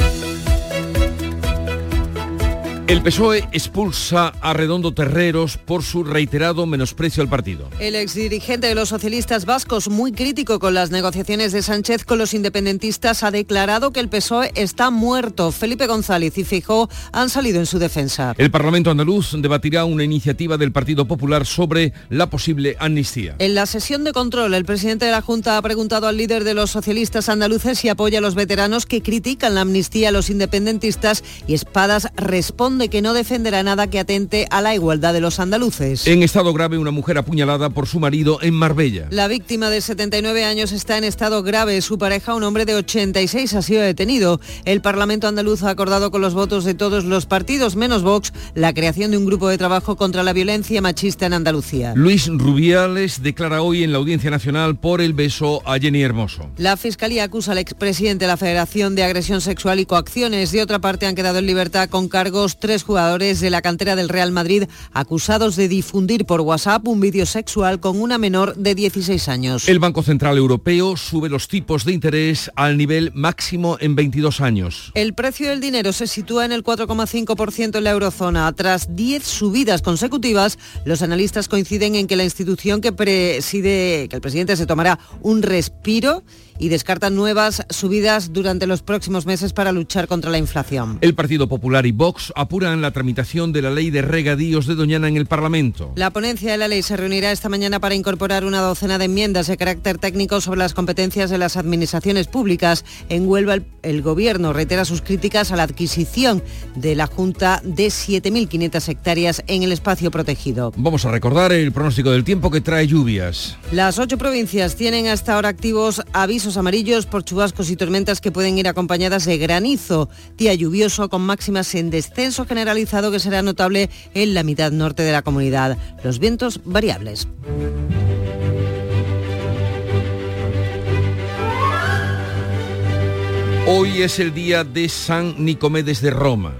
El PSOE expulsa a Redondo Terreros por su reiterado menosprecio al partido. El exdirigente de los socialistas vascos, muy crítico con las negociaciones de Sánchez con los independentistas, ha declarado que el PSOE está muerto. Felipe González y Fijó han salido en su defensa. El Parlamento andaluz debatirá una iniciativa del Partido Popular sobre la posible amnistía. En la sesión de control, el presidente de la Junta ha preguntado al líder de los socialistas andaluces si apoya a los veteranos que critican la amnistía a los independentistas y Espadas responde de que no defenderá nada que atente a la igualdad de los andaluces. En estado grave, una mujer apuñalada por su marido en Marbella. La víctima de 79 años está en estado grave. Su pareja, un hombre de 86, ha sido detenido. El Parlamento andaluz ha acordado con los votos de todos los partidos, menos Vox, la creación de un grupo de trabajo contra la violencia machista en Andalucía. Luis Rubiales declara hoy en la Audiencia Nacional por el beso a Jenny Hermoso. La Fiscalía acusa al expresidente de la Federación de Agresión Sexual y Coacciones. De otra parte, han quedado en libertad con cargos tres jugadores de la cantera del Real Madrid acusados de difundir por WhatsApp un vídeo sexual con una menor de 16 años. El Banco Central Europeo sube los tipos de interés al nivel máximo en 22 años. El precio del dinero se sitúa en el 4,5% en la eurozona. Tras 10 subidas consecutivas, los analistas coinciden en que la institución que preside, que el presidente se tomará un respiro y descartan nuevas subidas durante los próximos meses para luchar contra la inflación. El Partido Popular y Vox apuran la tramitación de la ley de regadíos de Doñana en el Parlamento. La ponencia de la ley se reunirá esta mañana para incorporar una docena de enmiendas de carácter técnico sobre las competencias de las administraciones públicas. En Huelva el, el Gobierno reitera sus críticas a la adquisición de la Junta de 7.500 hectáreas en el espacio protegido. Vamos a recordar el pronóstico del tiempo que trae lluvias. Las ocho provincias tienen hasta ahora activos avisos amarillos por chubascos y tormentas que pueden ir acompañadas de granizo. Día lluvioso con máximas en descenso generalizado que será notable en la mitad norte de la comunidad. Los vientos variables. Hoy es el día de San Nicomedes de Roma.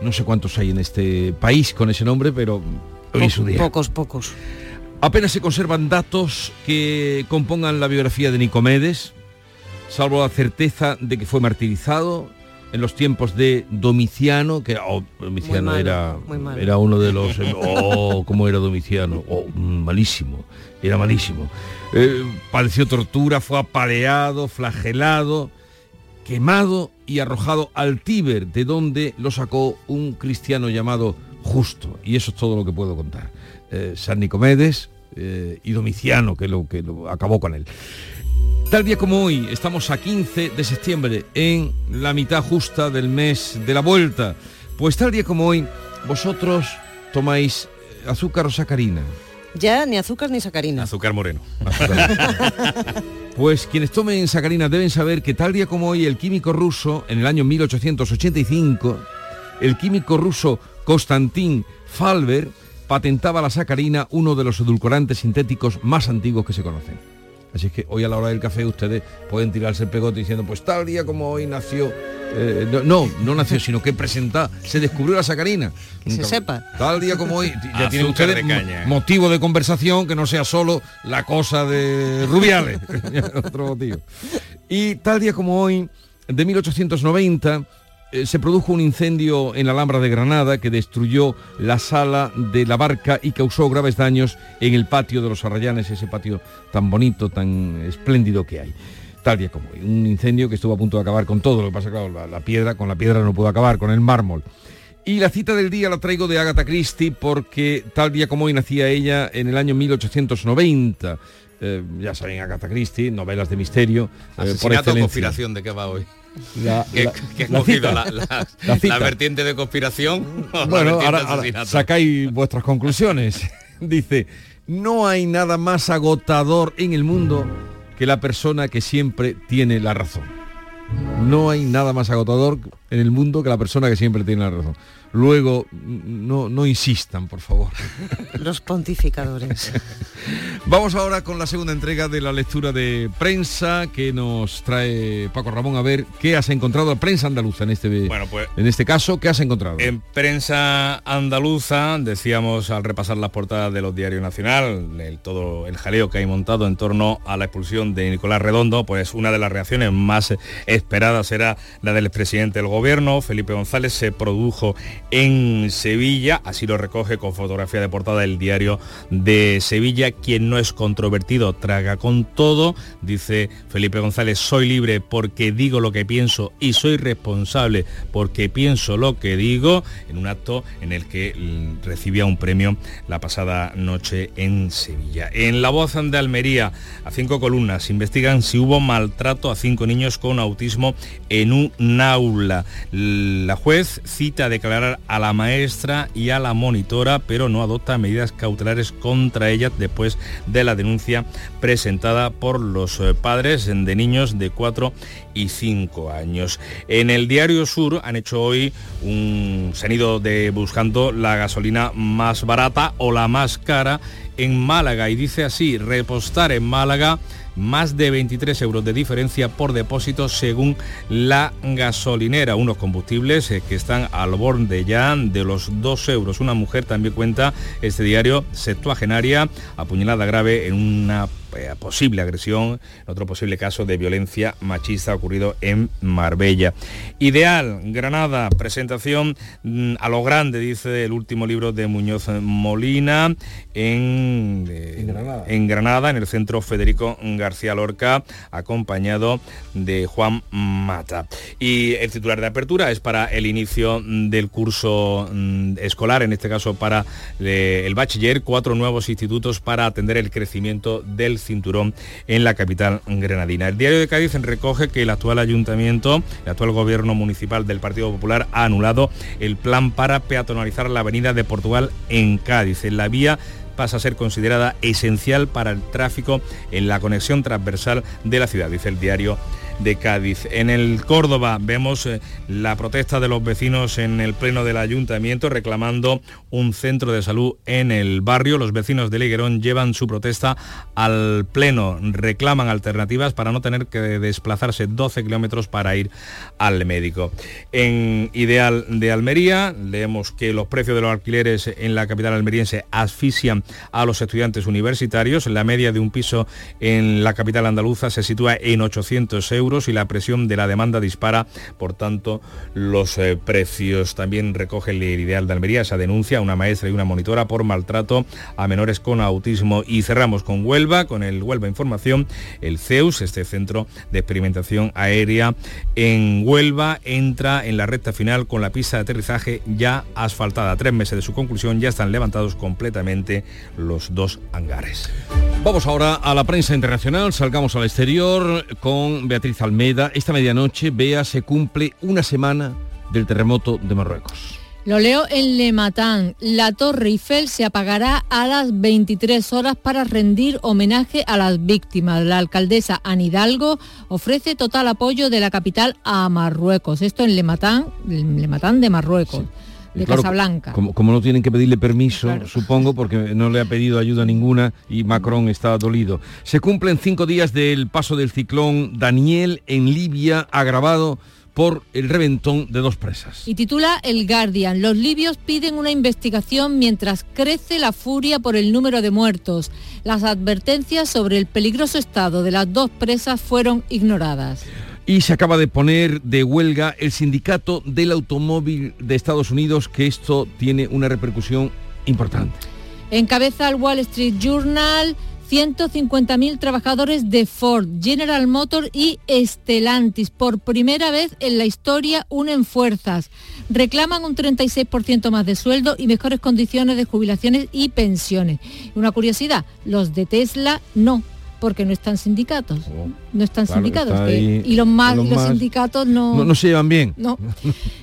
No sé cuántos hay en este país con ese nombre, pero hoy es su día. Pocos, pocos. Apenas se conservan datos que compongan la biografía de Nicomedes, salvo la certeza de que fue martirizado en los tiempos de Domiciano, que oh, Domiciano malo, era, muy malo. era uno de los... Oh, cómo era Domiciano. Oh, malísimo, era malísimo. Eh, padeció tortura, fue apaleado, flagelado, quemado y arrojado al Tíber, de donde lo sacó un cristiano llamado Justo. Y eso es todo lo que puedo contar. Eh, San Nicomedes eh, y Domiciano, que lo que lo acabó con él. Tal día como hoy, estamos a 15 de septiembre, en la mitad justa del mes de la vuelta. Pues tal día como hoy, vosotros tomáis eh, azúcar o sacarina. Ya ni azúcar ni sacarina. Azúcar moreno. Pues quienes tomen sacarina deben saber que tal día como hoy el químico ruso, en el año 1885, el químico ruso Konstantin Falber patentaba la sacarina, uno de los edulcorantes sintéticos más antiguos que se conocen. Así es que hoy a la hora del café ustedes pueden tirarse el pegote diciendo, pues tal día como hoy nació, eh, no, no, no nació, sino que presenta, se descubrió la sacarina. Que se sepa. Tal día como hoy, ya tienen ustedes de caña. motivo de conversación que no sea solo la cosa de Rubiales. Otro motivo. Y tal día como hoy, de 1890, eh, se produjo un incendio en la Alhambra de Granada que destruyó la sala de la barca y causó graves daños en el patio de los Arrayanes, ese patio tan bonito, tan espléndido que hay. Tal día como hoy, un incendio que estuvo a punto de acabar con todo, lo que pasa, claro, la, la piedra, con la piedra no pudo acabar, con el mármol. Y la cita del día la traigo de Agatha Christie porque tal día como hoy nacía ella en el año 1890. Eh, ya saben, Agatha Christie, novelas de misterio. eh, por Asesinato o excelencia. conspiración, ¿de qué va hoy? La- ¿Qué, la- vertiente de conspiración? Bueno, ahora, sacáis vuestras conclusiones. Dice, no hay nada más agotador en el mundo que la persona que siempre tiene la razón. No hay nada más agotador en el mundo que la persona que siempre tiene la razón. Luego, no, no insistan, por favor. Los pontificadores. Vamos ahora con la segunda entrega de la lectura de prensa que nos trae Paco Ramón a ver qué has encontrado, prensa andaluza en este, Bueno, pues- en este caso, ¿qué has encontrado? En prensa andaluza, decíamos al repasar las portadas de los diarios nacional, el, todo el jaleo que hay montado en torno a la expulsión de Nicolás Redondo, pues una de las reacciones más esperadas era la del expresidente del gobierno, Felipe González, se produjo en Sevilla, así lo recoge con fotografía de portada el diario de Sevilla, quien no es controvertido traga con todo, dice Felipe González, soy libre porque digo lo que pienso y soy responsable porque pienso lo que digo, en un acto en el que recibía un premio la pasada noche en Sevilla. En la voz de Almería, a cinco columnas, investigan si hubo maltrato a cinco niños con autismo en un aula. La juez cita a declarar a la maestra y a la monitora, pero no adopta medidas cautelares contra ellas después de la denuncia presentada por los eh, padres de niños de 4 y 5 años. En el Diario Sur han hecho hoy un se han ido de buscando la gasolina más barata o la más cara en Málaga y dice así, repostar en Málaga más de 23 euros de diferencia por depósito según la gasolinera. Unos combustibles eh, que están al borde ya de los 2 euros. Una mujer también cuenta este diario septuagenaria apuñalada grave en una posible agresión, en otro posible caso de violencia machista ocurrido en Marbella. Ideal, Granada, presentación mm, a lo grande, dice el último libro de Muñoz Molina, en, eh, Granada. en Granada, en el centro Federico García Lorca, acompañado de Juan Mata. Y el titular de apertura es para el inicio del curso mm, escolar, en este caso para eh, el bachiller, cuatro nuevos institutos para atender el crecimiento del cinturón en la capital granadina. El diario de Cádiz recoge que el actual ayuntamiento, el actual gobierno municipal del Partido Popular ha anulado el plan para peatonalizar la avenida de Portugal en Cádiz. En la vía pasa a ser considerada esencial para el tráfico en la conexión transversal de la ciudad, dice el diario de Cádiz. En el Córdoba vemos eh, la protesta de los vecinos en el pleno del ayuntamiento reclamando un centro de salud en el barrio. Los vecinos de Liguerón llevan su protesta al pleno, reclaman alternativas para no tener que desplazarse 12 kilómetros para ir al médico. En Ideal de Almería leemos que los precios de los alquileres en la capital almeriense asfixian a los estudiantes universitarios. La media de un piso en la capital andaluza se sitúa en 800 euros y la presión de la demanda dispara, por tanto, los eh, precios. También recoge el Ideal de Almería esa denuncia, una maestra y una monitora por maltrato a menores con autismo. Y cerramos con Huelva, con el Huelva Información, el CEUS, este centro de experimentación aérea en Huelva, entra en la recta final con la pista de aterrizaje ya asfaltada. Tres meses de su conclusión ya están levantados completamente los dos hangares. Vamos ahora a la prensa internacional, salgamos al exterior con Beatriz Almeida. Esta medianoche, vea, se cumple una semana del terremoto de Marruecos. Lo leo en Le Matin. La Torre Eiffel se apagará a las 23 horas para rendir homenaje a las víctimas. La alcaldesa Anne Hidalgo ofrece total apoyo de la capital a Marruecos. Esto en Le Matin, Le de Marruecos. De Claro, Casablanca. Como, como no tienen que pedirle permiso, supongo, porque no le ha pedido ayuda ninguna y Macron está dolido. Se cumplen cinco días del paso del ciclón Daniel en Libia, agravado por el reventón de dos presas. Y titula El Guardian. Los libios piden una investigación mientras crece la furia por el número de muertos. Las advertencias sobre el peligroso estado de las dos presas fueron ignoradas. Y se acaba de poner de huelga el sindicato del automóvil de Estados Unidos, que esto tiene una repercusión importante. Encabeza el Wall Street Journal 150.000 trabajadores de Ford, General Motors y Stellantis. Por primera vez en la historia unen fuerzas. Reclaman un 36% más de sueldo y mejores condiciones de jubilaciones y pensiones. Una curiosidad, los de Tesla no porque no están sindicatos. No están Oh, Claro, sindicados. está que- ahí y los más, los sindicatos no. No, no se llevan bien. No.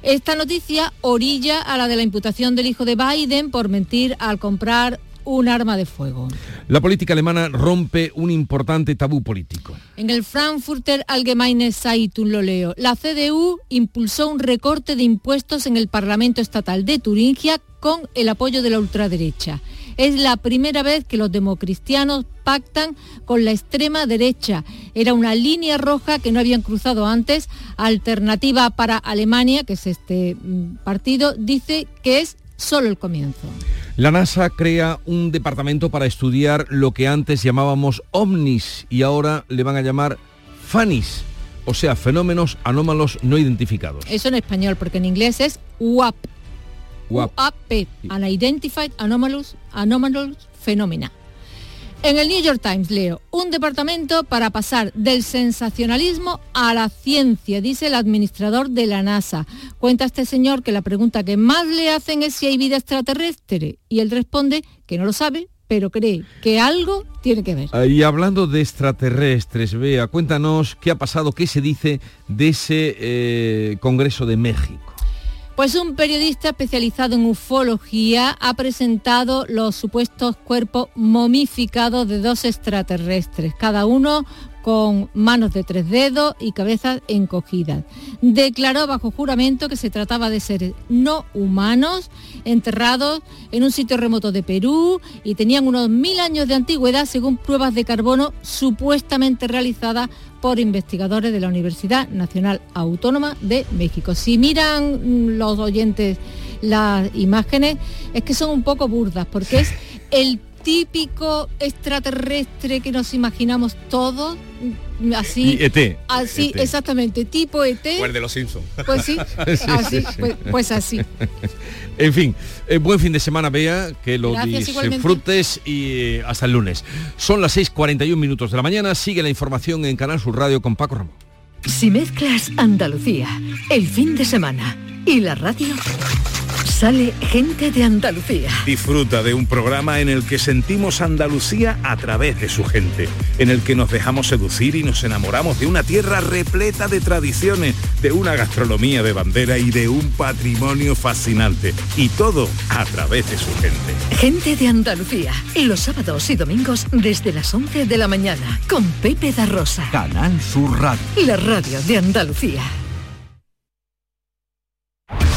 Esta noticia orilla a la de la imputación del hijo de Biden por mentir al comprar un arma de fuego. La política alemana rompe un importante tabú político. En el Frankfurter Allgemeine Zeitung lo leo. La CDU impulsó un recorte de impuestos en el Parlamento Estatal de Turingia con el apoyo de la ultraderecha. Es la primera vez que los democristianos pactan con la extrema derecha. Era una línea roja que no habían cruzado antes. Alternativa para Alemania, que es este mm, partido, dice que es solo el comienzo. La NASA crea un departamento para estudiar lo que antes llamábamos ovnis y ahora le van a llamar FANIS, o sea, fenómenos anómalos no identificados. Eso en español, porque en inglés es UAP. UAP. Unidentified Anomalous, Anomalous Phenomena. En el New York Times leo, un departamento para pasar del sensacionalismo a la ciencia, dice el administrador de la NASA. Cuenta este señor que la pregunta que más le hacen es si hay vida extraterrestre y él responde que no lo sabe, pero cree que algo tiene que ver. Y hablando de extraterrestres, Bea, cuéntanos qué ha pasado, qué se dice de ese eh, Congreso de México. Pues un periodista especializado en ufología ha presentado los supuestos cuerpos momificados de dos extraterrestres, cada uno con manos de tres dedos y cabezas encogidas. Declaró bajo juramento que se trataba de seres no humanos enterrados en un sitio remoto de Perú y tenían unos mil años de antigüedad según pruebas de carbono supuestamente realizadas por investigadores de la Universidad Nacional Autónoma de México. Si miran los oyentes las imágenes, es que son un poco burdas, porque es el típico extraterrestre que nos imaginamos todos, así. Y ET. Así, ET. exactamente, tipo ET. O el de los Simpsons. Pues sí, Sí, así, sí, sí. Pues, pues así. En fin, eh, buen fin de semana, Bea, que lo Gracias, igualmente. disfrutes y eh, hasta el lunes. Son las 6.41 minutos de la mañana, sigue la información en Canal Sur Radio con Paco Ramón. Si mezclas Andalucía, el fin de semana y la radio, sale gente de Andalucía. Disfruta de un programa en el que sentimos Andalucía a través de su gente, en el que nos dejamos seducir y nos enamoramos de una tierra repleta de tradiciones, de una gastronomía de bandera y de un patrimonio fascinante. Y todo a través de su gente. Gente de Andalucía, los sábados y domingos desde las 11 de la mañana, con Pepe da Rosa. Canal Sur Radio. La radio de Andalucía.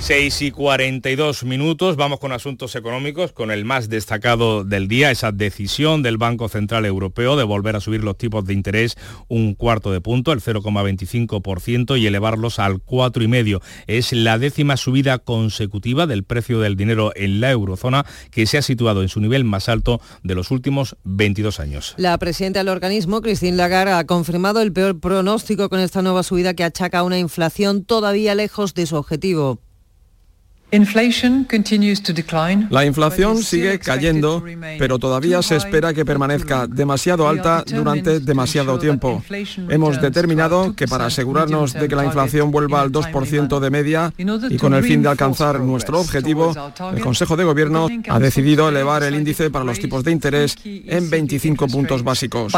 6 y 42 minutos, vamos con asuntos económicos, con el más destacado del día, esa decisión del Banco Central Europeo de volver a subir los tipos de interés un cuarto de punto, el 0,25% y elevarlos al 4,5%. Es la décima subida consecutiva del precio del dinero en la eurozona que se ha situado en su nivel más alto de los últimos 22 años. La presidenta del organismo, Christine Lagarde, ha confirmado el peor pronóstico con esta nueva subida que achaca una inflación todavía lejos de su objetivo. La inflación sigue cayendo, pero todavía se espera que permanezca demasiado alta durante demasiado tiempo. Hemos determinado que para asegurarnos de que la inflación vuelva al 2% de media y con el fin de alcanzar nuestro objetivo, el Consejo de Gobierno ha decidido elevar el índice para los tipos de interés en 25 puntos básicos.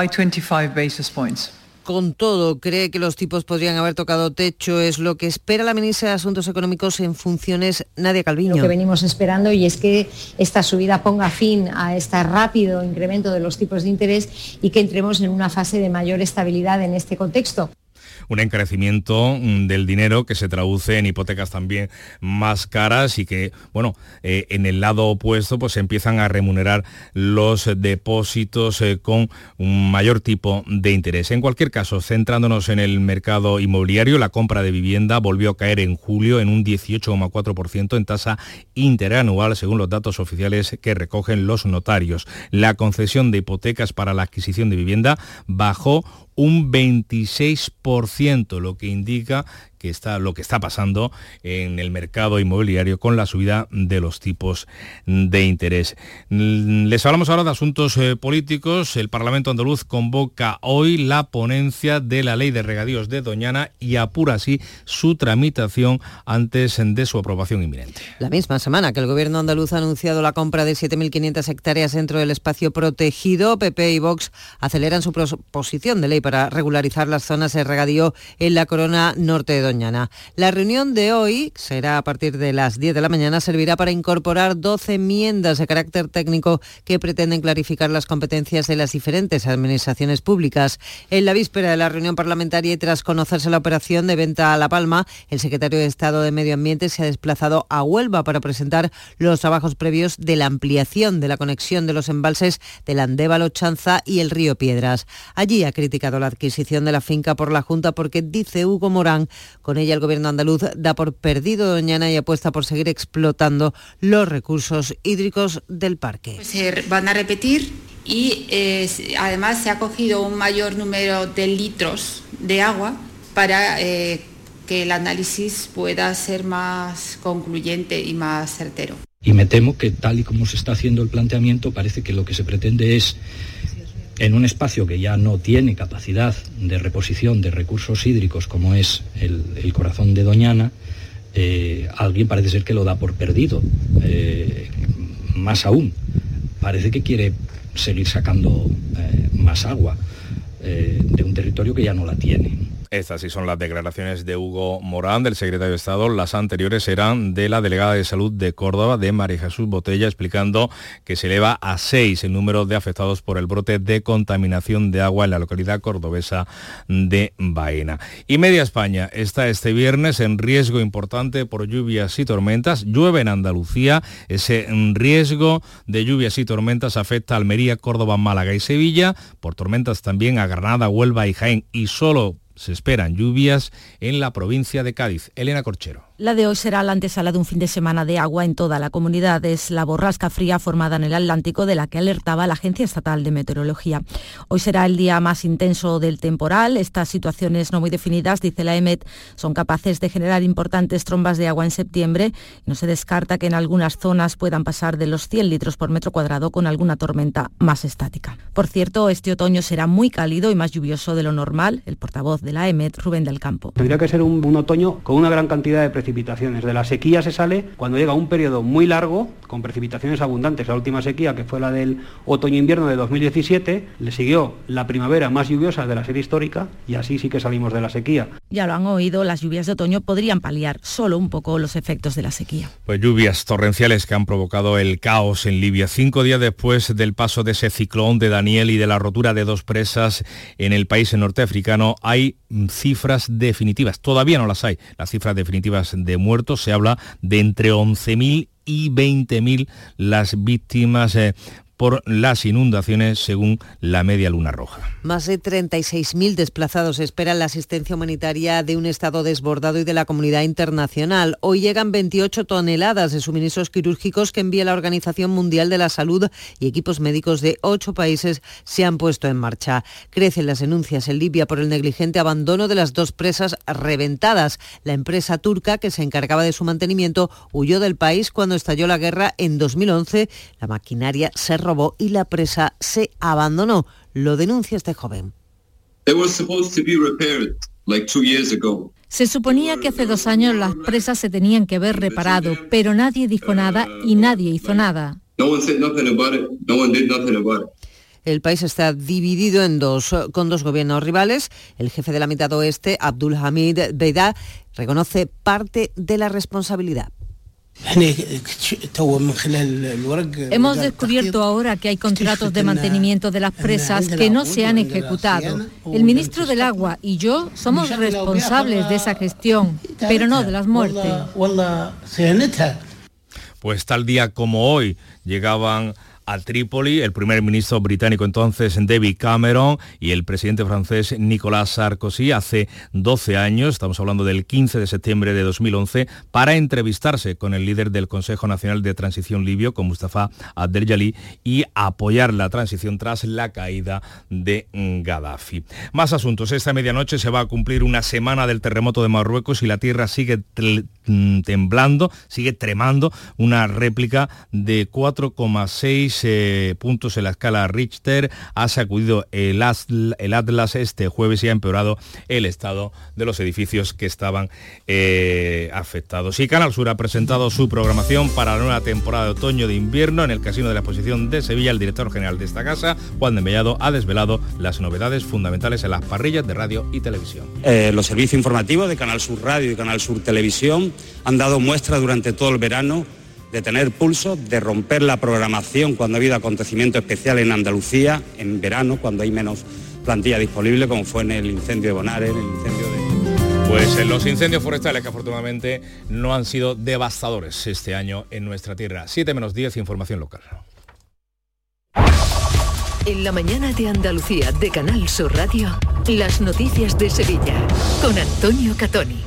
Con todo. Cree que los tipos podrían haber tocado techo. Es lo que espera la ministra de Asuntos Económicos en funciones, Nadia Calviño. Lo que venimos esperando y es que esta subida ponga fin a este rápido incremento de los tipos de interés y que entremos en una fase de mayor estabilidad en este contexto un encarecimiento mm, del dinero que se traduce en hipotecas también más caras y que, bueno, eh, en el lado opuesto pues empiezan a remunerar los depósitos eh, con un mayor tipo de interés. En cualquier caso, centrándonos en el mercado inmobiliario, la compra de vivienda volvió a caer en julio en un 18,4% en tasa interanual, según los datos oficiales que recogen los notarios. La concesión de hipotecas para la adquisición de vivienda bajó un 26%, lo que indica que está, lo que está pasando en el mercado inmobiliario con la subida de los tipos de interés. Les hablamos ahora de asuntos eh, políticos. El Parlamento andaluz convoca hoy la ponencia de la ley de regadíos de Doñana y apura así su tramitación antes de su aprobación inminente. La misma semana que el gobierno andaluz ha anunciado la compra de 7.500 hectáreas dentro del espacio protegido, PP y Vox aceleran su proposición de ley para regularizar las zonas de regadío en la corona norte de Doñana. La reunión de hoy será a partir de las 10 de la mañana, servirá para incorporar 12 enmiendas de carácter técnico que pretenden clarificar las competencias de las diferentes administraciones públicas. En la víspera de la reunión parlamentaria y tras conocerse la operación de venta a La Palma, el secretario de Estado de Medio Ambiente se ha desplazado a Huelva para presentar los trabajos previos de la ampliación de la conexión de los embalses del Andévalo Chanza y el río Piedras. Allí ha criticado la adquisición de la finca por la Junta porque, dice Hugo Morán, con ella el gobierno andaluz da por perdido Doñana y apuesta por seguir explotando los recursos hídricos del parque. Se van a repetir y eh, además se ha cogido un mayor número de litros de agua para eh, que el análisis pueda ser más concluyente y más certero. Y me temo que tal y como se está haciendo el planteamiento parece que lo que se pretende es en un espacio que ya no tiene capacidad de reposición de recursos hídricos como es el, corazón de Doñana, eh, alguien parece ser que lo da por perdido. Eh, más aún, parece que quiere seguir sacando eh, más agua de un territorio que ya no la tiene. Estas sí son las declaraciones de Hugo Morán, del secretario de Estado. Las anteriores eran de la delegada de salud de Córdoba, de María Jesús Botella, explicando que se eleva a seis el número de afectados por el brote de contaminación de agua en la localidad cordobesa de Baena. Y media España está este viernes en riesgo importante por lluvias y tormentas. Llueve en Andalucía. Ese riesgo de lluvias y tormentas afecta a Almería, Córdoba, Málaga y Sevilla. Por tormentas también a Granada, Huelva y Jaén. Y solo se esperan lluvias en la provincia de Cádiz. Elena Corchero. La de hoy será la antesala de un fin de semana de agua en toda la comunidad. Es la borrasca fría formada en el Atlántico de la que alertaba la Agencia Estatal de Meteorología. Hoy será el día más intenso del temporal. Estas situaciones no muy definidas, dice la EMET, son capaces de generar importantes trombas de agua en septiembre. No se descarta que en algunas zonas puedan pasar de los 100 litros por metro cuadrado con alguna tormenta más estática. Por cierto, este otoño será muy cálido y más lluvioso de lo normal. El portavoz de la EMET, Rubén del Campo. Tendría que ser un, un otoño con una gran cantidad de precipitaciones de la sequía se sale cuando llega un periodo muy largo, con precipitaciones abundantes. La última sequía, que fue la del otoño-invierno de 2017, le siguió la primavera más lluviosa de la serie histórica y así sí que salimos de la sequía. Ya lo han oído, las lluvias de otoño podrían paliar solo un poco los efectos de la sequía. Pues lluvias torrenciales que han provocado el caos en Libia. Cinco días después del paso de ese ciclón de Daniel y de la rotura de dos presas en el país norteafricano, hay cifras definitivas. Todavía no las hay. Las cifras definitivas de muertos se habla de entre 11.000 y 20.000 las víctimas eh, por las inundaciones según la Media Luna Roja. Más de 36.000 desplazados esperan la asistencia humanitaria de un Estado desbordado y de la comunidad internacional. Hoy llegan 28 toneladas de suministros quirúrgicos que envía la Organización Mundial de la Salud y equipos médicos de ocho países se han puesto en marcha. Crecen las denuncias en Libia por el negligente abandono de las dos presas reventadas. La empresa turca que se encargaba de su mantenimiento huyó del país cuando estalló la guerra en 2011. La maquinaria se robó y la presa se abandonó. Lo denuncia este joven. Se suponía que hace dos años las presas se tenían que haber reparado, pero nadie dijo nada y nadie hizo nada. el país está dividido en dos, con dos gobiernos rivales. El jefe de la mitad oeste, Abdul Hamid Beida, reconoce parte de la responsabilidad. Hemos descubierto ahora que hay contratos de mantenimiento de las presas que no se han ejecutado. El ministro del Agua y yo somos responsables de esa gestión, pero no de las muertes. Pues tal día como hoy llegaban a Trípoli, el primer ministro británico entonces David Cameron y el presidente francés Nicolas Sarkozy hace 12 años, estamos hablando del 15 de septiembre de 2011, para entrevistarse con el líder del Consejo Nacional de Transición libio, con Mustafa Abdeljali, y apoyar la transición tras la caída de Gaddafi. Más asuntos. Esta medianoche se va a cumplir una semana del terremoto de Marruecos y la tierra sigue temblando, sigue tremando, una réplica de 4,6 eh, puntos en la escala Richter ha sacudido el, el, Atlas este jueves y ha empeorado el estado de los edificios que estaban eh, afectados. Y Canal Sur ha presentado su programación para la nueva temporada de otoño de invierno en el Casino de la Exposición de Sevilla. El director general de esta casa, Juan de Mellado, ha desvelado las novedades fundamentales en las parrillas de radio y televisión. Eh, los servicios informativos de Canal Sur Radio y Canal Sur Televisión han dado muestra durante todo el verano de tener pulso, de romper la programación cuando ha habido acontecimiento especial en Andalucía, en verano, cuando hay menos plantilla disponible, como fue en el incendio de Bonares, en el incendio de... Pues en los incendios forestales que afortunadamente no han sido devastadores este año en nuestra tierra. 7 menos 10, información local. En la mañana de Andalucía de Canal Sur Radio, las noticias de Sevilla con Antonio Catoni.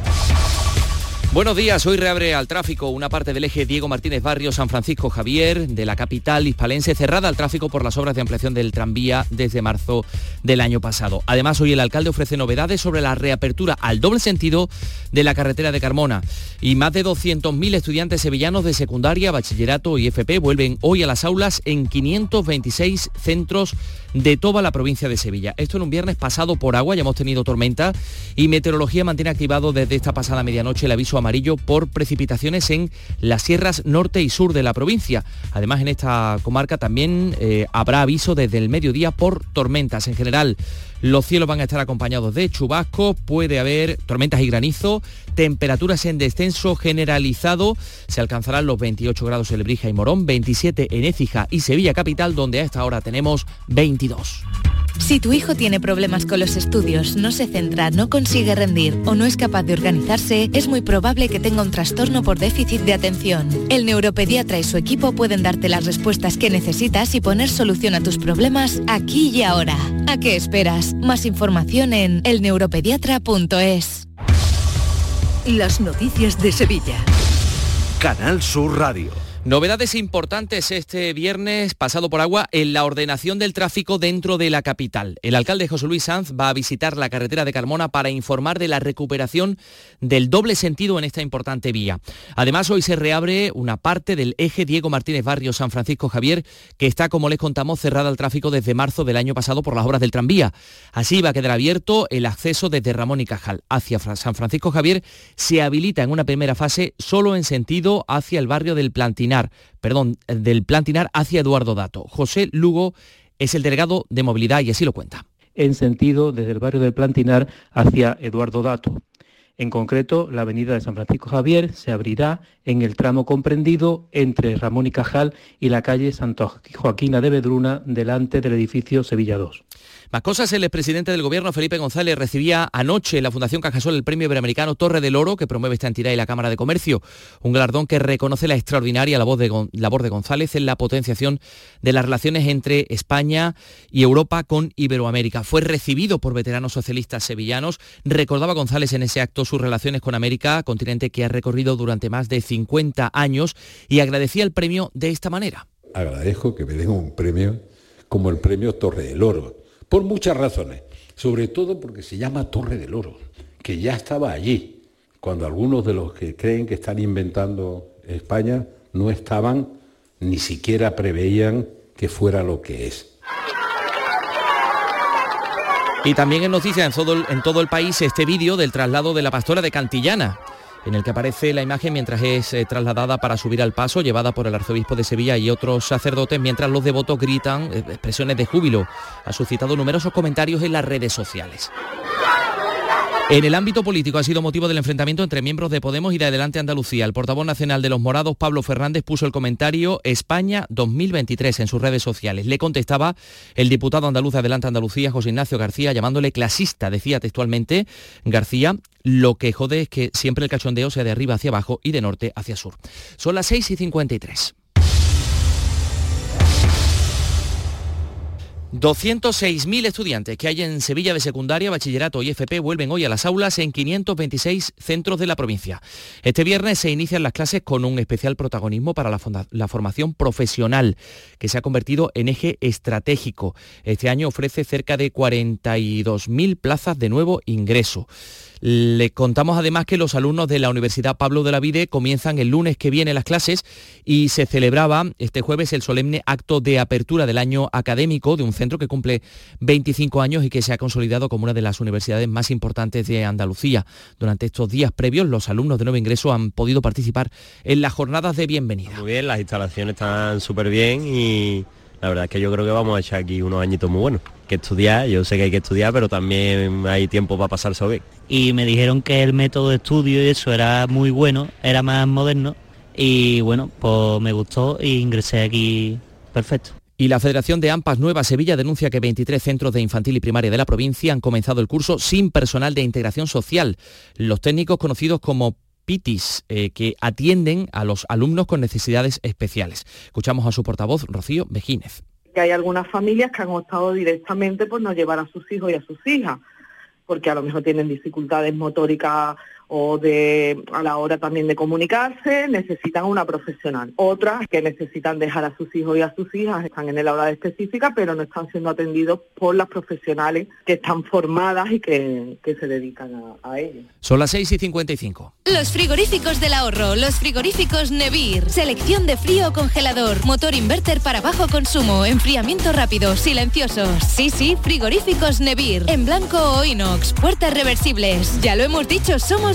Buenos días, hoy reabre al tráfico una parte del eje Diego Martínez Barrio San Francisco Javier de la capital hispalense cerrada al tráfico por las obras de ampliación del tranvía desde marzo del año pasado. Además, hoy el alcalde ofrece novedades sobre la reapertura al doble sentido de la carretera de Carmona y más de 200.000 estudiantes sevillanos de secundaria, bachillerato y FP vuelven hoy a las aulas en 526 centros de toda la provincia de Sevilla. Esto en un viernes pasado por agua, ya hemos tenido tormenta y Meteorología mantiene activado desde esta pasada medianoche el aviso amarillo por precipitaciones en las sierras norte y sur de la provincia. Además, en esta comarca también eh, habrá aviso desde el mediodía por tormentas en general. Los cielos van a estar acompañados de chubascos, puede haber tormentas y granizo, temperaturas en descenso generalizado, se alcanzarán los 28 grados en Lebrija y Morón, 27 en Écija y Sevilla capital, donde a esta hora tenemos 22. Si tu hijo tiene problemas con los estudios, no se centra, no consigue rendir o no es capaz de organizarse, es muy probable que tenga un trastorno por déficit de atención. El neuropediatra y su equipo pueden darte las respuestas que necesitas y poner solución a tus problemas aquí y ahora. ¿A qué esperas? Más información en elneuropediatra.es. Las noticias de Sevilla. Canal Sur Radio. Novedades importantes este viernes pasado por agua en la ordenación del tráfico dentro de la capital. El alcalde José Luis Sanz va a visitar la carretera de Carmona para informar de la recuperación del doble sentido en esta importante vía. Además, hoy se reabre una parte del eje Diego Martínez Barrio San Francisco Javier, que está, como les contamos, cerrada al tráfico desde marzo del año pasado por las obras del tranvía. Así va a quedar abierto el acceso desde Ramón y Cajal hacia San Francisco Javier. Se habilita en una primera fase solo en sentido hacia el barrio del Perdón, del Plantinar hacia Eduardo Dato. José Lugo es el delegado de movilidad y así lo cuenta. En sentido desde el barrio del Plantinar hacia Eduardo Dato. En concreto, la avenida de San Francisco Javier se abrirá en el tramo comprendido entre Ramón y Cajal y la calle Santo Joaquina de Bedruna, delante del edificio Sevilla 2. Más cosas, el expresidente del gobierno, Felipe González, recibía anoche en la Fundación Cajasol el premio iberoamericano Torre del Oro que promueve esta entidad y la Cámara de Comercio. Un galardón que reconoce la extraordinaria labor de, labor de González en la potenciación de las relaciones entre España y Europa con Iberoamérica. Fue recibido por veteranos socialistas sevillanos. Recordaba González en ese acto sus relaciones con América, continente que ha recorrido durante más de 50 años, y agradecía el premio de esta manera. Agradezco que me den un premio como el premio Torre del Oro por muchas razones, sobre todo porque se llama Torre del Oro, que ya estaba allí, cuando algunos de los que creen que están inventando España no estaban, ni siquiera preveían que fuera lo que es. Y también en noticias en todo, el, en todo el país este vídeo del traslado de la pastora de Cantillana. En el que aparece la imagen mientras es eh, trasladada para subir al paso, llevada por el arzobispo de Sevilla y otros sacerdotes, mientras los devotos gritan eh, expresiones de júbilo. Ha suscitado numerosos comentarios en las redes sociales. En el ámbito político ha sido motivo del enfrentamiento entre miembros de Podemos y de Adelante Andalucía. El portavoz nacional de los Morados, Pablo Fernández, puso el comentario España 2023 en sus redes sociales. Le contestaba el diputado andaluz de Adelante Andalucía, José Ignacio García, llamándole clasista. Decía textualmente García, lo que jode es que siempre el cachondeo sea de arriba hacia abajo y de norte hacia sur. Son las 6 y 53. 206.000 estudiantes que hay en Sevilla de secundaria, bachillerato y FP vuelven hoy a las aulas en 526 centros de la provincia. Este viernes se inician las clases con un especial protagonismo para la, formación profesional, que se ha convertido en eje estratégico. Este año ofrece cerca de 42.000 plazas de nuevo ingreso. Le contamos además que los alumnos de la Universidad Pablo de la Vide comienzan el lunes que viene las clases y se celebraba este jueves el solemne acto de apertura del año académico de un centro que cumple 25 años y que se ha consolidado como una de las universidades más importantes de Andalucía. Durante estos días previos, los alumnos de nuevo ingreso han podido participar en las jornadas de bienvenida. Muy bien, las instalaciones están súper bien y la verdad es que yo creo que vamos a echar aquí unos añitos muy buenos. Que estudiar, yo sé que hay que estudiar, pero también hay tiempo para pasarse bien. Y me dijeron que el método de estudio y eso era muy bueno, era más moderno y bueno, pues me gustó e ingresé aquí perfecto. Y la Federación de AMPAS Nueva Sevilla denuncia que 23 centros de infantil y primaria de la provincia han comenzado el curso sin personal de integración social. Los técnicos conocidos como PITIS, eh, que atienden a los alumnos con necesidades especiales. Escuchamos a su portavoz, Rocío Bejínez. Que hay algunas familias que han optado directamente por no llevar a sus hijos y a sus hijas, porque a lo mejor tienen dificultades motóricas o de a la hora también de comunicarse, necesitan una profesional. Otras que necesitan dejar a sus hijos y a sus hijas están en el aula específica, pero no están siendo atendidos por las profesionales que están formadas y que, se dedican a, a ello. Son las 6 y 55. Los frigoríficos del ahorro, los frigoríficos Nevir. Selección de frío congelador, motor inverter para bajo consumo, enfriamiento rápido, silenciosos. Sí, sí, frigoríficos Nevir. En blanco o inox, puertas reversibles. Ya lo hemos dicho, somos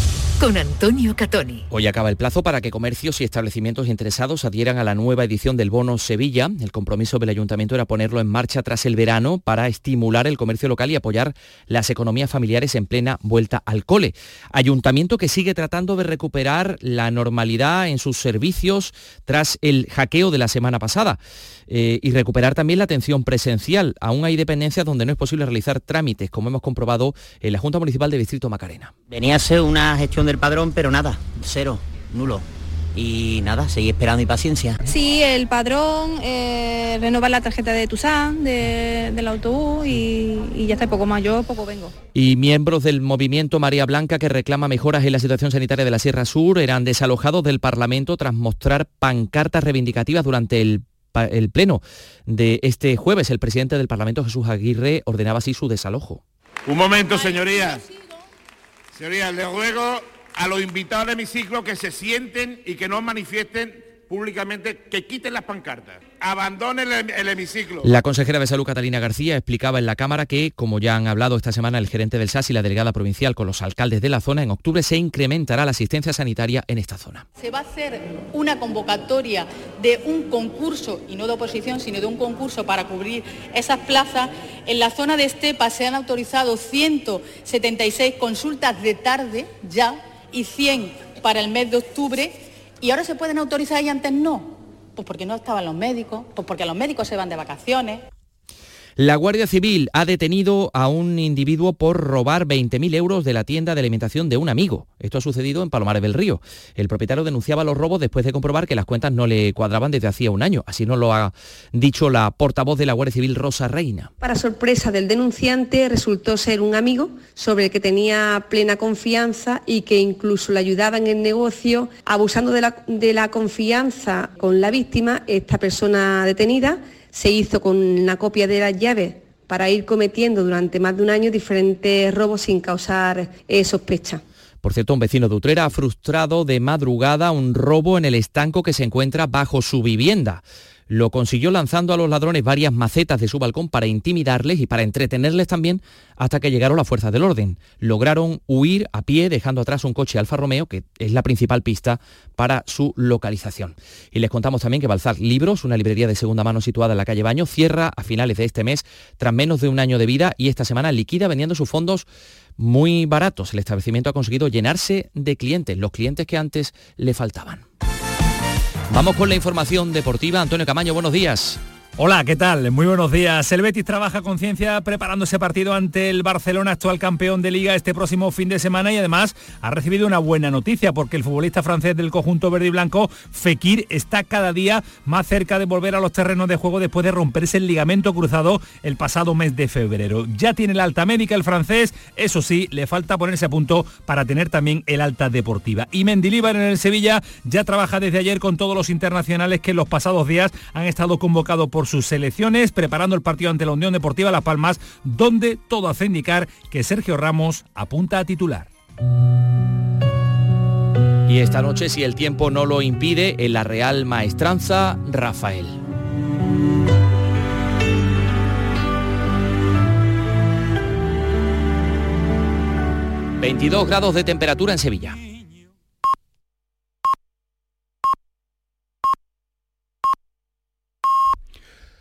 Con Antonio Catoni. Hoy acaba el plazo para que comercios y establecimientos interesados adhieran a la nueva edición del Bono Sevilla. El compromiso del ayuntamiento era ponerlo en marcha tras el verano para estimular el comercio local y apoyar las economías familiares en plena vuelta al cole. Ayuntamiento que sigue tratando de recuperar la normalidad en sus servicios tras el hackeo de la semana pasada. Eh, y recuperar también la atención presencial. Aún hay dependencias donde no es posible realizar trámites, como hemos comprobado en la Junta Municipal de Distrito Macarena. Venía a ser una gestión del padrón, pero nada, cero, nulo y nada, seguir esperando y paciencia. Sí, el padrón, eh, renovar la tarjeta de Tusán, del autobús y, y, ya está, poco más, yo poco vengo. Y miembros del movimiento María Blanca que reclama mejoras en la situación sanitaria de la Sierra Sur eran desalojados del Parlamento tras mostrar pancartas reivindicativas durante el el pleno de este jueves. El presidente del Parlamento, Jesús Aguirre, ordenaba así su desalojo. Un momento, señorías. Señorías, les ruego a los invitados mi hemiciclo que se sienten y que no manifiesten públicamente que quiten las pancartas. Abandone el, hemiciclo. La consejera de Salud Catalina García explicaba en la Cámara que, como ya han hablado esta semana el gerente del SAS y la delegada provincial con los alcaldes de la zona, en octubre se incrementará la asistencia sanitaria en esta zona. Se va a hacer una convocatoria de un concurso, y no de oposición, sino de un concurso para cubrir esas plazas. En la zona de Estepa se han autorizado 176 consultas de tarde ya y 100 para el mes de octubre y ahora se pueden autorizar y antes no. Pues porque no estaban los médicos, pues porque los médicos se van de vacaciones. La Guardia Civil ha detenido a un individuo por robar 20.000 euros de la tienda de alimentación de un amigo. Esto ha sucedido en Palomares del Río. El propietario denunciaba los robos después de comprobar que las cuentas no le cuadraban desde hacía un año. Así nos lo ha dicho la portavoz de la Guardia Civil, Rosa Reina. Para sorpresa del denunciante, resultó ser un amigo sobre el que tenía plena confianza y que incluso le ayudaba en el negocio. Abusando de la, de la confianza con la víctima, esta persona detenida se hizo con una copia de las llaves para ir cometiendo durante más de un año diferentes robos sin causar eh, sospecha. Por cierto, un vecino de Utrera ha frustrado de madrugada un robo en el estanco que se encuentra bajo su vivienda lo consiguió lanzando a los ladrones varias macetas de su balcón para intimidarles y para entretenerles también hasta que llegaron las fuerzas del orden. Lograron huir a pie dejando atrás un coche Alfa Romeo, que es la principal pista para su localización. Y les contamos también que Balzar Libros, una librería de segunda mano situada en la calle Baño, cierra a finales de este mes tras menos de un año de vida y esta semana liquida vendiendo sus fondos muy baratos. El establecimiento ha conseguido llenarse de clientes, los clientes que antes le faltaban. Vamos con la información deportiva. Antonio Camaño, buenos días. Hola, ¿qué tal? Muy buenos días. El Betis trabaja con ciencia preparando ese partido ante el Barcelona, actual campeón de liga, este próximo fin de semana y además ha recibido una buena noticia porque el futbolista francés del conjunto verde y blanco, Fekir, está cada día más cerca de volver a los terrenos de juego después de romperse el ligamento cruzado el pasado mes de febrero. Ya tiene la alta médica el francés, eso sí, le falta ponerse a punto para tener también el alta deportiva. Y Mendilíbar en el Sevilla ya trabaja desde ayer con todos los internacionales que en los pasados días han estado convocados por sus selecciones, preparando el partido ante la Unión Deportiva Las Palmas, donde todo hace indicar que Sergio Ramos apunta a titular. Y esta noche, si el tiempo no lo impide, en la Real Maestranza, Rafael. ...22 grados de temperatura en Sevilla.